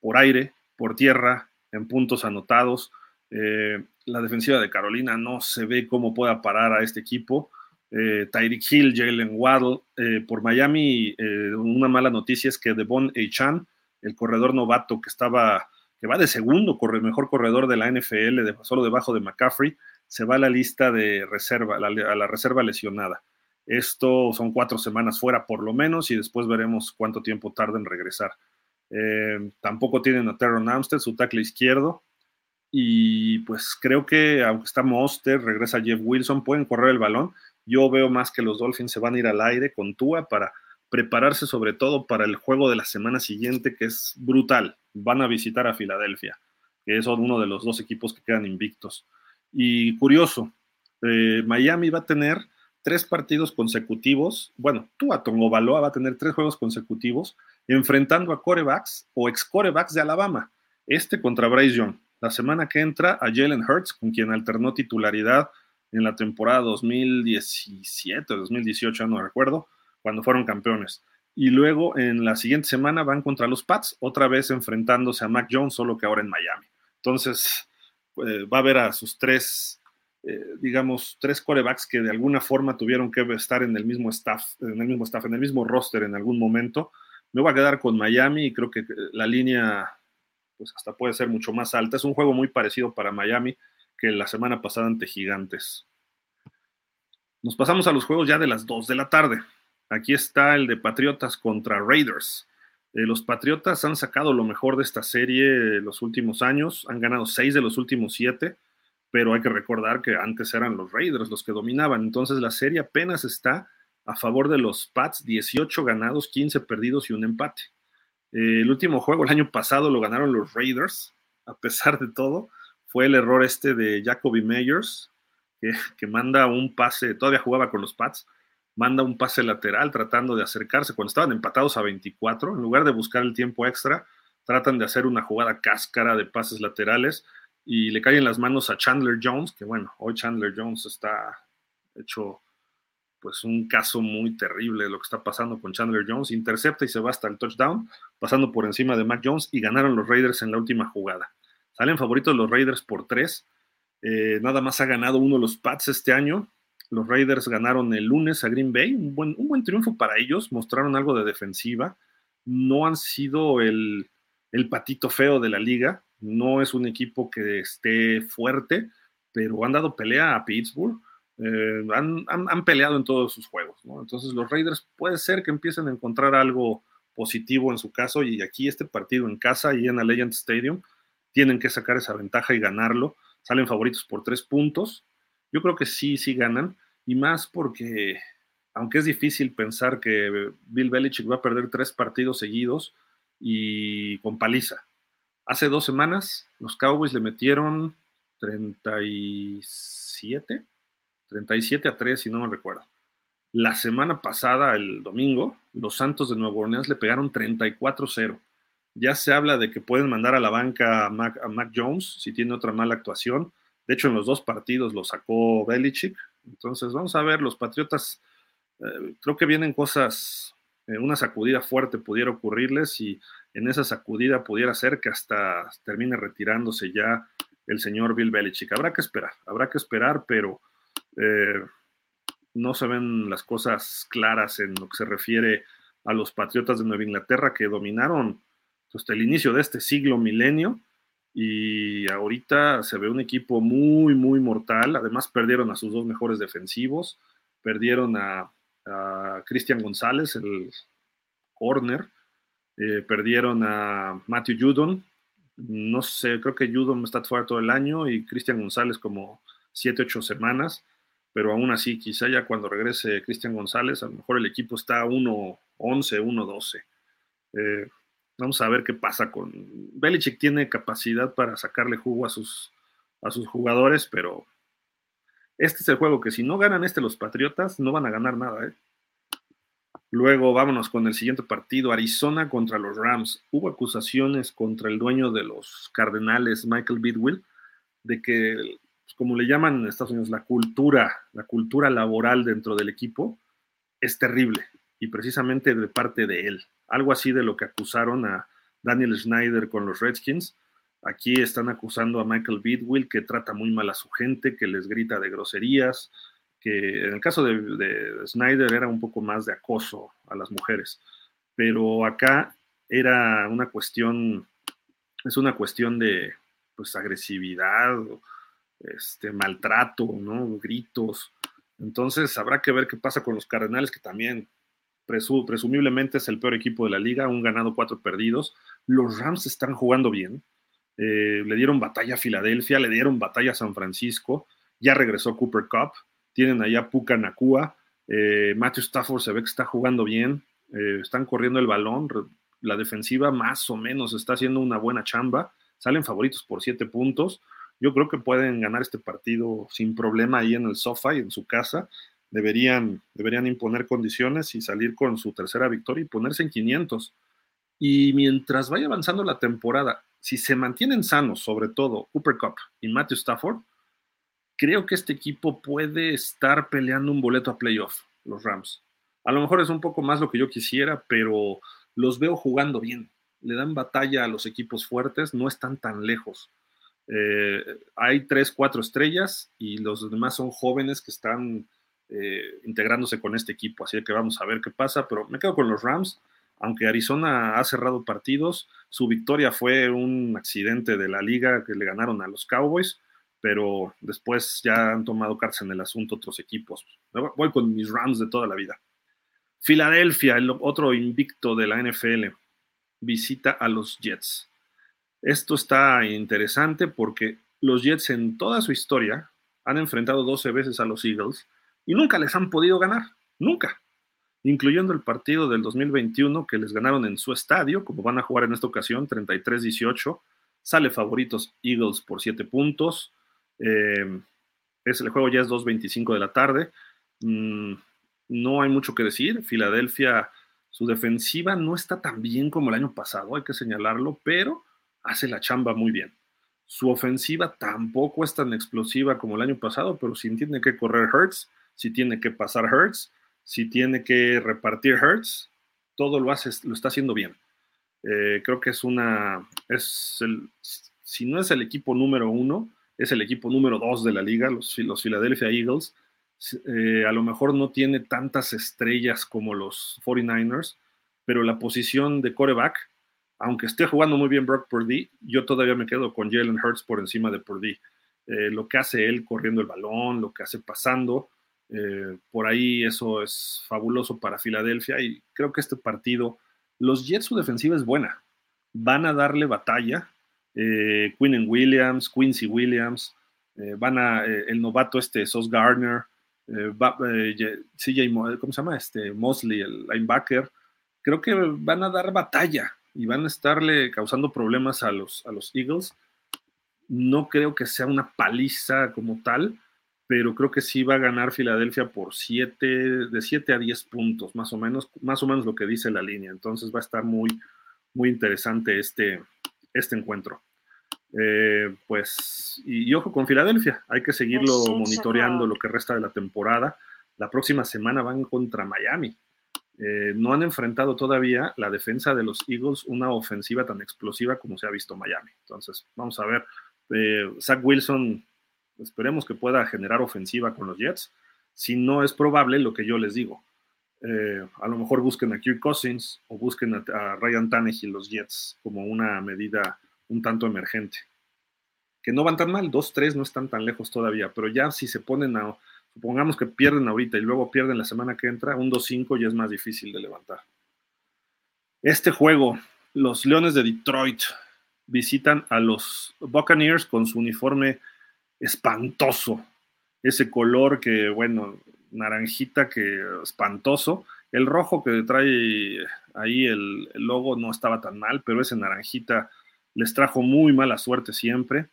por aire, por tierra, en puntos anotados. Eh, la defensiva de Carolina no se ve cómo pueda parar a este equipo. Eh, Tyreek Hill, Jalen Waddle. Eh, por Miami, una mala noticia es que Devon Chan, el corredor novato que estaba, que va de segundo, corre, mejor corredor de la NFL, solo debajo de McCaffrey, se va a la lista de reserva, a la reserva lesionada. Esto son cuatro semanas fuera por lo menos y después veremos cuánto tiempo tarda en regresar. Eh, tampoco tienen a Terron Amstead, su tackle izquierdo. Y pues creo que aunque está Monster, regresa Jeff Wilson, pueden correr el balón. Yo veo más que los Dolphins se van a ir al aire con Tua para prepararse sobre todo para el juego de la semana siguiente, que es brutal. Van a visitar a Filadelfia, que es uno de los dos equipos que quedan invictos. Y curioso, eh, Miami va a tener tres partidos consecutivos. Bueno, tú a Baloa va a tener tres juegos consecutivos enfrentando a corebacks o ex corebacks de Alabama. Este contra Bryce Young. La semana que entra a Jalen Hurts, con quien alternó titularidad en la temporada 2017 o 2018, no recuerdo, cuando fueron campeones. Y luego en la siguiente semana van contra los Pats, otra vez enfrentándose a Mac Jones, solo que ahora en Miami. Entonces, eh, va a ver a sus tres eh, digamos, tres corebacks que de alguna forma tuvieron que estar en el mismo staff, en el mismo staff, en el mismo roster en algún momento. Me voy a quedar con Miami y creo que la línea, pues hasta puede ser mucho más alta. Es un juego muy parecido para Miami que la semana pasada ante Gigantes. Nos pasamos a los juegos ya de las 2 de la tarde. Aquí está el de Patriotas contra Raiders. Eh, los Patriotas han sacado lo mejor de esta serie los últimos años, han ganado 6 de los últimos 7 pero hay que recordar que antes eran los Raiders los que dominaban, entonces la serie apenas está a favor de los Pats, 18 ganados, 15 perdidos y un empate. Eh, el último juego el año pasado lo ganaron los Raiders, a pesar de todo, fue el error este de Jacoby Meyers, que manda un pase, todavía jugaba con los Pats, manda un pase lateral tratando de acercarse cuando estaban empatados a 24, en lugar de buscar el tiempo extra, tratan de hacer una jugada cáscara de pases laterales y le caen las manos a Chandler Jones, que bueno, hoy Chandler Jones está hecho pues un caso muy terrible de lo que está pasando con Chandler Jones, intercepta y se va hasta el touchdown, pasando por encima de Mac Jones y ganaron los Raiders en la última jugada. Salen favoritos los Raiders por tres, eh, nada más ha ganado uno de los Pats este año, los Raiders ganaron el lunes a Green Bay, un buen, un buen triunfo para ellos, mostraron algo de defensiva, no han sido el, el patito feo de la liga, no es un equipo que esté fuerte, pero han dado pelea a Pittsburgh, eh, han, peleado en todos sus juegos. Entonces los Raiders puede ser que empiecen a encontrar algo positivo en su caso y aquí este partido en casa y en Legend Stadium tienen que sacar esa ventaja y ganarlo. Salen favoritos por tres puntos. Yo creo que sí, sí ganan y más porque aunque es difícil pensar que Bill Belichick va a perder tres partidos seguidos y con paliza. Hace dos semanas los Cowboys le metieron 37, 37 a 3, si no me recuerdo. La semana pasada, el domingo, los Santos de Nueva Orleans le pegaron 34-0. Ya se habla de que pueden mandar a la banca a Mac, Jones si tiene otra mala actuación. De hecho, en los dos partidos lo sacó Belichick. Entonces, vamos a ver, los Patriotas, eh, creo que vienen cosas, eh, una sacudida fuerte pudiera ocurrirles y en esa sacudida pudiera ser que hasta termine retirándose ya el señor Bill Belichick. Habrá que esperar, habrá que esperar, pero eh, no se ven las cosas claras en lo que se refiere a los Patriotas de Nueva Inglaterra que dominaron pues, hasta el inicio de este siglo milenio y ahorita se ve un equipo muy, muy mortal. Además perdieron a sus dos mejores defensivos, perdieron a, Cristian González, el corner, eh, perdieron a Matthew Judon, no sé, creo que Judon está fuera todo el año y Cristian González como 7, 8 semanas, pero aún así, quizá ya cuando regrese Cristian González, a lo mejor el equipo está 1-11, 1-12. Eh, vamos a ver qué pasa con... Belichick tiene capacidad para sacarle jugo a sus, a sus jugadores, pero este es el juego que si no ganan este los Patriotas, no van a ganar nada, ¿eh? Luego vámonos con el siguiente partido, Arizona contra los Rams. Hubo acusaciones contra el dueño de los Cardenales, Michael Bidwill, de que, pues, como le llaman en Estados Unidos, la cultura, la cultura laboral dentro del equipo es terrible y precisamente de parte de él. Algo así de lo que acusaron a Daniel Schneider con los Redskins. Aquí están acusando a Michael Bidwill que trata muy mal a su gente, que les grita de groserías, que en el caso de, Snyder era un poco más de acoso a las mujeres, pero acá era una cuestión, es una cuestión de pues agresividad, este, maltrato, ¿no? gritos. Entonces habrá que ver qué pasa con los Cardenales, que también presumiblemente es el peor equipo de la liga, un ganado, cuatro perdidos. Los Rams están jugando bien. Eh, le dieron batalla a Filadelfia, le dieron batalla a San Francisco, ya regresó Cooper Cup, tienen allá Puka Nakua, eh, Matthew Stafford se ve que está jugando bien, eh, están corriendo el balón, la defensiva más o menos está haciendo una buena chamba, salen favoritos por siete puntos. Yo creo que pueden ganar este partido sin problema ahí en el sofá y en su casa. Deberían, deberían imponer condiciones y salir con su tercera victoria y ponerse en 500. Y mientras vaya avanzando la temporada, si se mantienen sanos, sobre todo Cooper Cup y Matthew Stafford, creo que este equipo puede estar peleando un boleto a playoff, los Rams. A lo mejor es un poco más lo que yo quisiera, pero los veo jugando bien. Le dan batalla a los equipos fuertes, no están tan lejos. Eh, hay tres, cuatro estrellas y los demás son jóvenes que están eh, integrándose con este equipo, así que vamos a ver qué pasa, pero me quedo con los Rams, aunque Arizona ha cerrado partidos, su victoria fue un accidente de la liga que le ganaron a los Cowboys, pero después ya han tomado cárcel en el asunto otros equipos. Voy con mis Rams de toda la vida. Filadelfia, el otro invicto de la NFL, visita a los Jets. Esto está interesante porque los Jets en toda su historia han enfrentado 12 veces a los Eagles y nunca les han podido ganar, nunca, incluyendo el partido del 2021 que les ganaron en su estadio, como van a jugar en esta ocasión, 33-18, sale favoritos Eagles por 7 puntos, eh, es, el juego ya es 2.25 de la tarde. Mm, no hay mucho que decir. Filadelfia, su defensiva no está tan bien como el año pasado, hay que señalarlo, pero hace la chamba muy bien. Su ofensiva tampoco es tan explosiva como el año pasado, pero si tiene que correr Hertz, si tiene que pasar Hertz, si tiene que repartir Hertz, todo lo hace, lo está haciendo bien. Eh, creo que es una, es el, si no es el equipo número uno, es el equipo número dos de la liga, los, los Philadelphia Eagles. Eh, a lo mejor no tiene tantas estrellas como los 49ers, pero la posición de coreback, aunque esté jugando muy bien Brock Purdy, yo todavía me quedo con Jalen Hurts por encima de Purdy. Eh, lo que hace él corriendo el balón, lo que hace pasando, eh, por ahí eso es fabuloso para Filadelfia y creo que este partido, los Jets su defensiva es buena, van a darle batalla. Eh, Quinn Williams, Quincy Williams, eh, van a el novato este Sos Gardner, CJ, ¿cómo se llama? Este Mosley, el linebacker. Creo que van a dar batalla y van a estarle causando problemas a los, a los Eagles. No creo que sea una paliza como tal, pero creo que sí va a ganar Filadelfia por 7, de 7 a 10 puntos, más o menos, más o menos lo que dice la línea. Entonces va a estar muy, muy interesante este, este encuentro. Eh, pues, y, ojo con Filadelfia, hay que seguirlo monitoreando lo que resta de la temporada. La próxima semana van contra Miami. Eh, no han enfrentado todavía la defensa de los Eagles una ofensiva tan explosiva como se ha visto Miami. Entonces, vamos a ver. Eh, Zach Wilson Esperemos que pueda generar ofensiva con los Jets. Si no es probable, lo que yo les digo. Eh, a lo mejor busquen a Kirk Cousins o busquen a, Ryan Tannehill los Jets como una medida un tanto emergente. Que no van tan mal, 2-3 no están tan lejos todavía, pero ya si se ponen a, supongamos que pierden ahorita y luego pierden la semana que entra, un 2-5 ya es más difícil de levantar. Este juego, los Leones de Detroit visitan a los Buccaneers con su uniforme espantoso. Ese color que, bueno, naranjita que espantoso. El rojo que trae ahí el, logo no estaba tan mal, pero ese naranjita les trajo muy mala suerte siempre.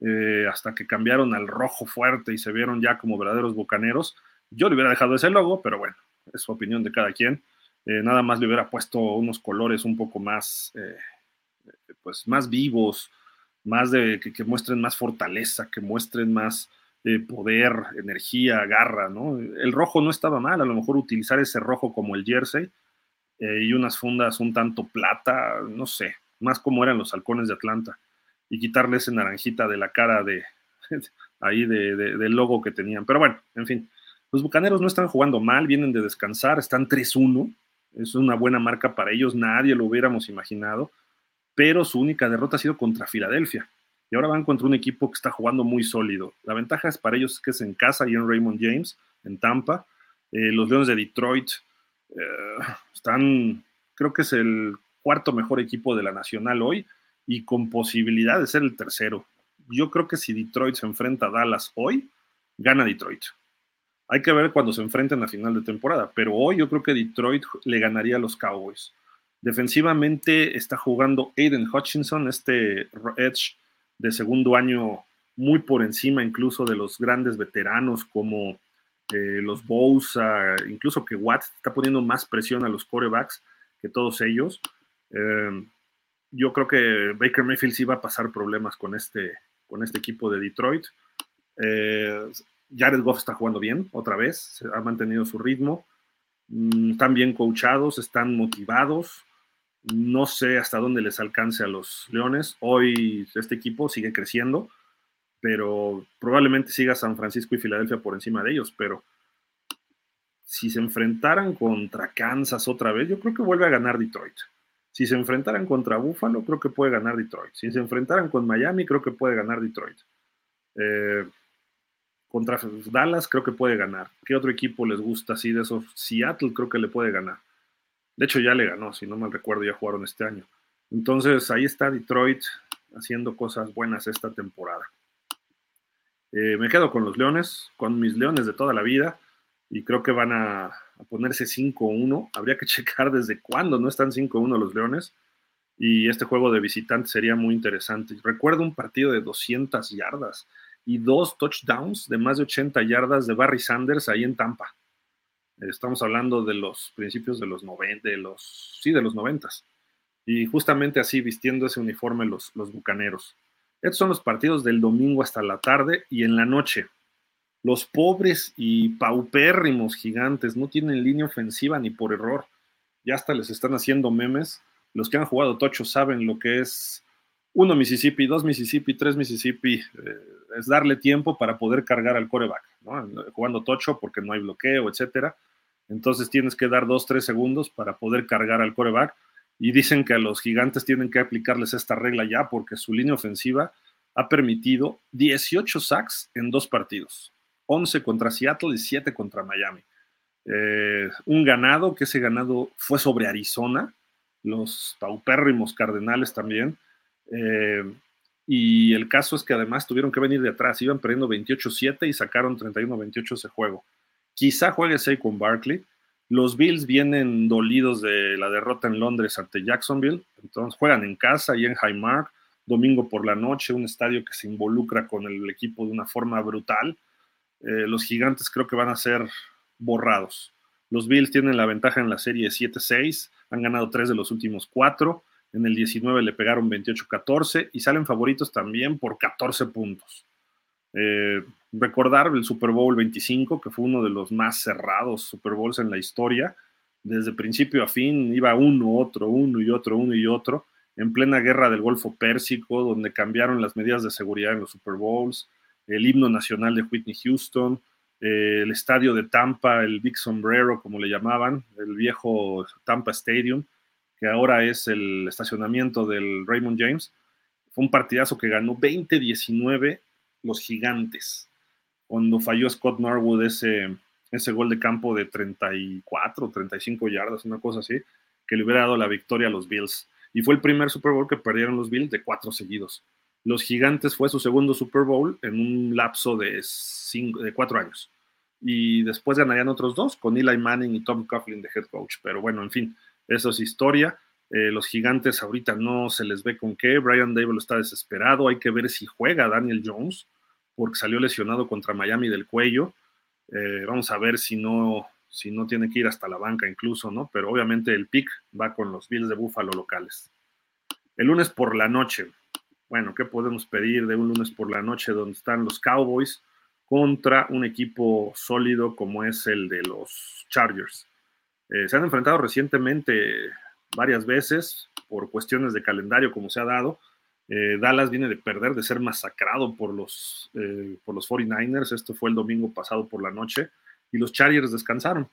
Eh, hasta que cambiaron al rojo fuerte y se vieron ya como verdaderos bucaneros. Yo le hubiera dejado ese logo, pero bueno, es su opinión de cada quien. Eh, nada más le hubiera puesto unos colores un poco más, eh, pues más vivos, más de que, muestren más fortaleza, que muestren más eh, poder, energía, garra, ¿no? El rojo no estaba mal, a lo mejor utilizar ese rojo como el jersey eh, y unas fundas un tanto plata, no sé, más como eran los halcones de Atlanta, y quitarle ese naranjita de la cara de [laughs] ahí de, del logo que tenían. Pero bueno, en fin, los Bucaneros no están jugando mal, vienen de descansar, están 3-1, es una buena marca para ellos, nadie lo hubiéramos imaginado pero su única derrota ha sido contra Filadelfia. Y ahora van contra un equipo que está jugando muy sólido. La ventaja es para ellos que es en casa y en Raymond James, en Tampa. Eh, los Leones de Detroit eh, están, creo que es el cuarto mejor equipo de la Nacional hoy y con posibilidad de ser el tercero. Yo creo que si Detroit se enfrenta a Dallas hoy, gana Detroit. Hay que ver cuando se enfrenten a final de temporada, pero hoy yo creo que Detroit le ganaría a los Cowboys. Defensivamente está jugando Aiden Hutchinson, este edge de segundo año muy por encima incluso de los grandes veteranos como eh, los Bosa, incluso que Watt está poniendo más presión a los corebacks que todos ellos. Em, yo creo que Baker Mayfield sí va a pasar problemas con este, con este equipo de Detroit. Eh, Jared Goff está jugando bien otra vez, ha mantenido su ritmo. Mm, están bien coachados, están motivados. No sé hasta dónde les alcance a los Leones. Hoy este equipo sigue creciendo, pero probablemente siga San Francisco y Filadelfia por encima de ellos. Pero si se enfrentaran contra Kansas otra vez, yo creo que vuelve a ganar Detroit. Si se enfrentaran contra Buffalo, creo que puede ganar Detroit. Si se enfrentaran con Miami, creo que puede ganar Detroit. Eh, contra Dallas, creo que puede ganar. ¿Qué otro equipo les gusta así de esos? Seattle, creo que le puede ganar. De hecho, ya le ganó, si no mal recuerdo, ya jugaron este año. Entonces, ahí está Detroit haciendo cosas buenas esta temporada. Eh, me quedo con los Leones, con mis Leones de toda la vida, y creo que van a, ponerse 5-1. Habría que [laughs] checar desde cuándo no están 5-1 los Leones, y este juego de visitante sería muy interesante. Recuerdo un partido de 200 yardas y dos touchdowns de más de 80 yardas de Barry Sanders ahí en Tampa. Estamos hablando de los principios de los 90, de los, sí, de los 90. Y justamente así, vistiendo ese uniforme los, los bucaneros. Estos son los partidos del domingo hasta la tarde y en la noche. Los pobres y paupérrimos gigantes no tienen línea ofensiva ni por error. Ya hasta les están haciendo memes. Los que han jugado tocho saben lo que es uno Mississippi, dos Mississippi, tres Mississippi. Eh, es darle tiempo para poder cargar al coreback, ¿no? jugando tocho porque no hay bloqueo, etcétera. Entonces tienes que dar dos, tres segundos para poder cargar al coreback. Y dicen que a los gigantes tienen que aplicarles esta regla ya porque su línea ofensiva ha permitido 18 sacks en dos partidos. 11 contra Seattle y 7 contra Miami. Eh, un ganado, que ese ganado fue sobre Arizona, los paupérrimos Cardenales también. Eh, y el caso es que además tuvieron que venir de atrás, iban perdiendo 28-7 y sacaron 31-28 ese juego. Quizá juegue con Barkley. Los Bills vienen dolidos de la derrota en Londres ante Jacksonville, entonces juegan en casa y en Highmark, domingo por la noche, un estadio que se involucra con el equipo de una forma brutal. Eh, los gigantes creo que van a ser borrados. Los Bills tienen la ventaja en la serie 7-6, han ganado tres de los últimos cuatro. En el 19 le pegaron 28-14 y salen favoritos también por 14 puntos. Eh, recordar el Super Bowl 25, que fue uno de los más cerrados Super Bowls en la historia. Desde principio a fin iba uno, otro, uno y otro, uno y otro. En plena guerra del Golfo Pérsico, donde cambiaron las medidas de seguridad en los Super Bowls, el himno nacional de Whitney Houston, el estadio de Tampa, el Big Sombrero, como le llamaban, el viejo Tampa Stadium, que ahora es el estacionamiento del Raymond James. Fue un partidazo que ganó 20-19 los gigantes, cuando falló Scott Norwood ese, ese gol de campo de 34, 35 yardas, una cosa así, que le hubiera dado la victoria a los Bills. Y fue el primer Super Bowl que perdieron los Bills de cuatro seguidos. Los Gigantes fue su segundo Super Bowl en un lapso de, cinco, de cuatro años. Y después ganarían otros dos con Eli Manning y Tom Coughlin de head coach. Pero bueno, en fin, eso es historia. Eh, los gigantes ahorita no se les ve con qué. Brian Dable está desesperado. Hay que ver si juega Daniel Jones, porque salió lesionado contra Miami del cuello. Eh, vamos a ver si no, si no tiene que ir hasta la banca incluso, ¿no? Pero obviamente el pick va con los Bills de Buffalo locales. El lunes por la noche, bueno, ¿qué podemos pedir de un lunes por la noche donde están los Cowboys contra un equipo sólido como es el de los Chargers? Eh, se han enfrentado recientemente varias veces por cuestiones de calendario como se ha dado. Eh, Dallas viene de perder, de ser masacrado por los, eh, por los 49ers. Esto fue el domingo pasado por la noche y los Chargers descansaron.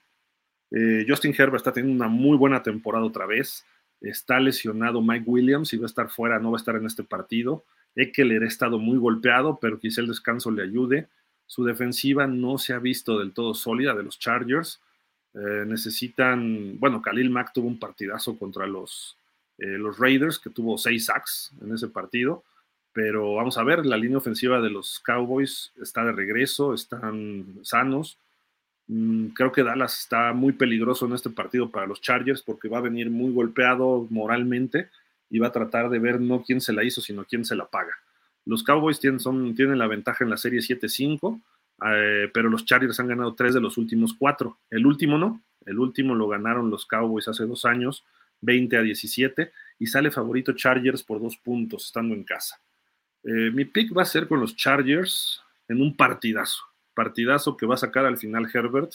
Justin Herbert está teniendo una muy buena temporada otra vez. Está lesionado Mike Williams y va a estar fuera, no va a estar en este partido. Eckler ha estado muy golpeado, pero quizá el descanso le ayude. Su defensiva no se ha visto del todo sólida de los Chargers. Eh, necesitan, bueno, Khalil Mack tuvo un partidazo contra los, eh, los Raiders, que tuvo seis sacks en ese partido. Pero vamos a ver, la línea ofensiva de los Cowboys está de regreso, están sanos. Mm, creo que Dallas está muy peligroso en este partido para los Chargers porque va a venir muy golpeado moralmente y va a tratar de ver no quién se la hizo, sino quién se la paga. Los Cowboys tienen, son, tienen la ventaja en la serie 7-5, eh, pero los Chargers han ganado tres de los últimos cuatro. El último no, el último lo ganaron los Cowboys hace dos años, 20 a 17, y sale favorito Chargers por dos puntos estando en casa. Eh, mi pick va a ser con los Chargers en un partidazo partidazo que va a sacar al final Herbert.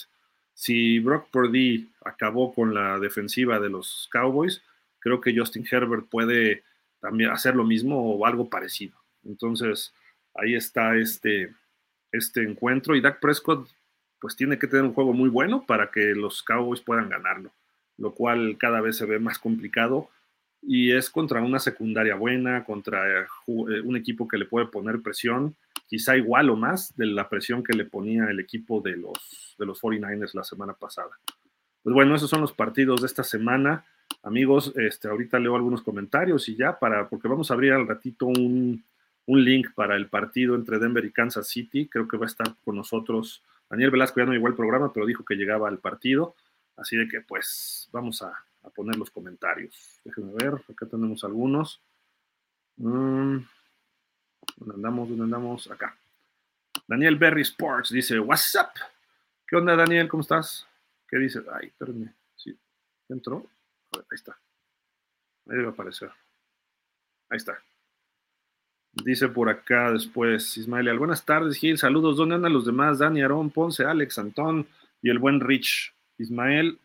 Si Brock Purdy acabó con la defensiva de los Cowboys, creo que Justin Herbert puede también hacer lo mismo o algo parecido. Entonces, ahí está este, este encuentro y Dak Prescott pues tiene que tener un juego muy bueno para que los Cowboys puedan ganarlo, lo cual cada vez se ve más complicado y es contra una secundaria buena, contra eh, un equipo que le puede poner presión quizá igual o más de la presión que le ponía el equipo de los, de los 49ers la semana pasada. Pues bueno, esos son los partidos de esta semana. Amigos, este, ahorita leo algunos comentarios y ya para, porque vamos a abrir al ratito un, un link para el partido entre Denver y Kansas City. Creo que va a estar con nosotros. Daniel Velasco ya no llegó al programa, pero dijo que llegaba al partido. Así de que pues vamos a, poner los comentarios. Déjenme ver, acá tenemos algunos. Mm. ¿Dónde andamos? ¿Dónde andamos? Acá. Daniel Berry Sports dice, What's up? ¿Qué onda, Daniel? ¿Cómo estás? ¿Qué dices? Ay, espérame. Sí. ¿Entró? A ver, ahí está. Ahí debe aparecer. Ahí está. Dice por acá después Ismael, buenas tardes, Gil, saludos, ¿dónde andan los demás? Dani, Aarón, Ponce, Alex, Antón y el buen Rich. Ismael,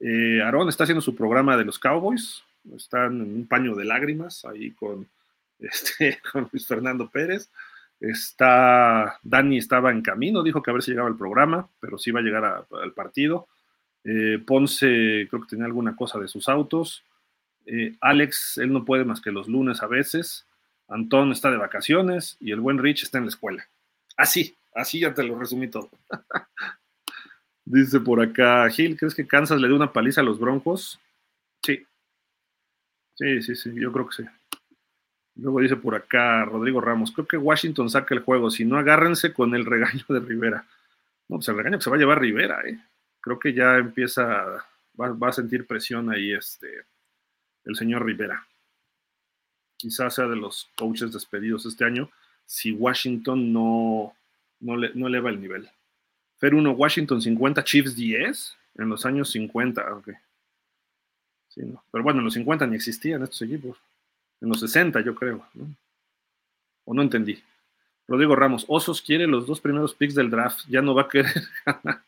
eh, Aarón está haciendo su programa de los Cowboys, están en un paño de lágrimas ahí con [laughs] este, con Luis Fernando Pérez. Está, Dani estaba en camino, dijo que a ver si llegaba al programa, pero sí va a llegar al partido. Eh, Ponce creo que tenía alguna cosa de sus autos. Eh, Alex, él no puede más que los lunes a veces. Antón está de vacaciones y el buen Rich está en la escuela. Así, así ya te lo resumí todo. [laughs] Dice por acá, Gil, ¿crees que Kansas le dé una paliza a los Broncos? Sí. Sí, sí, sí, yo creo que sí. Luego dice por acá Rodrigo Ramos, creo que Washington saca el juego, si no agárrense con el regaño de Rivera. No, pues el regaño que se va a llevar Rivera, ¿eh? Creo que ya empieza, va, a sentir presión ahí este, el señor Rivera. Quizás sea de los coaches despedidos este año si Washington no, no, le, no eleva el nivel. Fer 1, Washington 50, Chiefs 10 en los años 50. Okay. Sí, no. Pero bueno, en los 50 ni existían estos equipos. En los 60, yo creo. ¿no? O no entendí. Rodrigo Ramos, Osos quiere los dos primeros picks del draft. Ya no va a querer [laughs]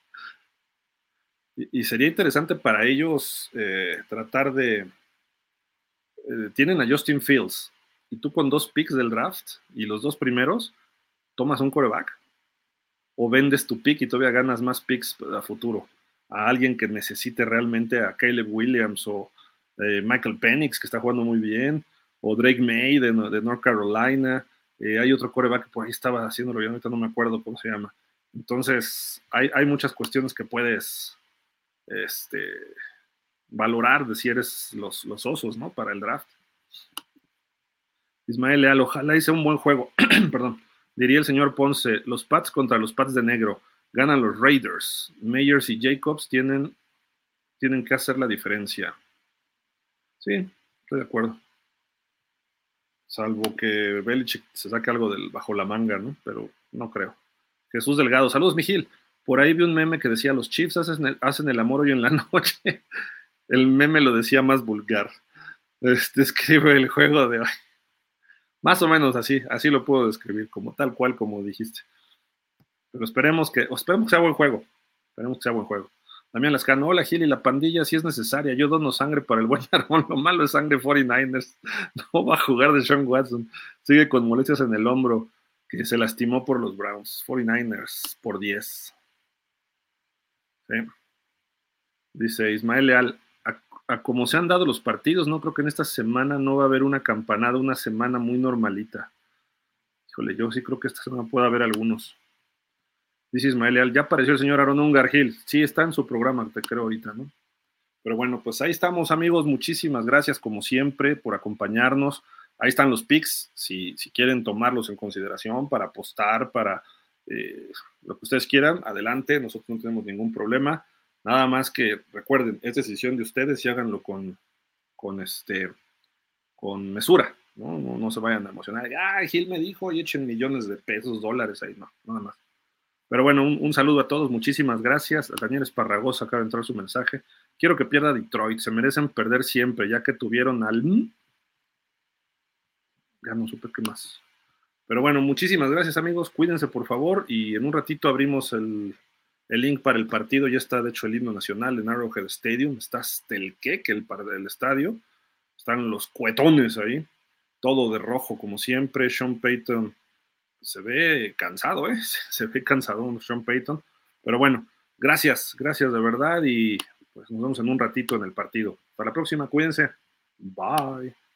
y, sería interesante para ellos eh, tratar de. Eh, tienen a Justin Fields. Y tú con dos picks del draft y los dos primeros, tomas un coreback o vendes tu pick y todavía ganas más picks a futuro. A alguien que necesite realmente a Caleb Williams o eh, Michael Penix, que está jugando muy bien, o Drake May de, North Carolina. Eh, hay otro coreback que por ahí estaba haciéndolo, yo ahorita no me acuerdo cómo se llama. Entonces, hay, muchas cuestiones que puedes este, valorar de si eres los, los osos, ¿no? Para el draft. Ismael Leal, ojalá hice un buen juego. [clears throat] Perdón. Diría el señor Ponce, los Pats contra los Pats de negro. Ganan los Raiders. Meyers y Jacobs tienen, tienen que hacer la diferencia. Sí, estoy de acuerdo. Salvo que Belichick se saque algo del, bajo la manga, ¿no? Pero no creo. Jesús Delgado, saludos, Mijil. Por ahí vi un meme que decía: Los Chiefs hacen el, hacen el amor hoy en la [laughs] noche. El meme lo decía más vulgar. Este, escribe el juego de hoy. Más o menos así, así lo puedo describir, como tal cual como dijiste. Pero esperemos que, esperemos que sea buen juego. Esperemos que sea buen juego. También las hola Gil y la pandilla si es necesaria. Yo dono sangre para el buen [laughs] árbol. Lo malo es sangre 49ers. [laughs] No va a jugar de Sean Watson. Sigue con molestias en el hombro que se lastimó por los Browns. 49ers por 10. Dice Ismael Leal, a como se han dado los partidos, no creo que en esta semana no va a haber una campanada, una semana muy normalita. Híjole, yo sí creo que esta semana puede haber algunos. Dice Ismael ya apareció el señor Aaron Ungargil. Sí, está en su programa, te creo ahorita, ¿no? Pero bueno, pues ahí estamos, amigos. Muchísimas gracias, como siempre, por acompañarnos. Ahí están los pics, si, si quieren tomarlos en consideración para apostar, para eh, lo que ustedes quieran, adelante, nosotros no tenemos ningún problema. Nada más que recuerden, es decisión de ustedes y háganlo con, con, este, con mesura. ¿no? No, se vayan a emocionar. Ay, Gil me dijo y echen millones de pesos, dólares ahí. No, nada más. Pero bueno, un, saludo a todos. Muchísimas gracias. Daniel Esparragosa acaba de entrar su mensaje. Quiero que pierda Detroit. Se merecen perder siempre, ya que tuvieron al. Ya no supe qué más. Pero bueno, muchísimas gracias, amigos. Cuídense, por favor. Y en un ratito abrimos el, el link para el partido ya está, de hecho, el himno nacional en Arrowhead Stadium. Está hasta el el, el estadio. Están los cuetones ahí. Todo de rojo, como siempre. Sean Payton se ve cansado, ¿eh? [laughs] Se ve cansado Sean Payton. Pero bueno, gracias, gracias de verdad. Y pues nos vemos en un ratito en el partido. Hasta la próxima, cuídense. Bye.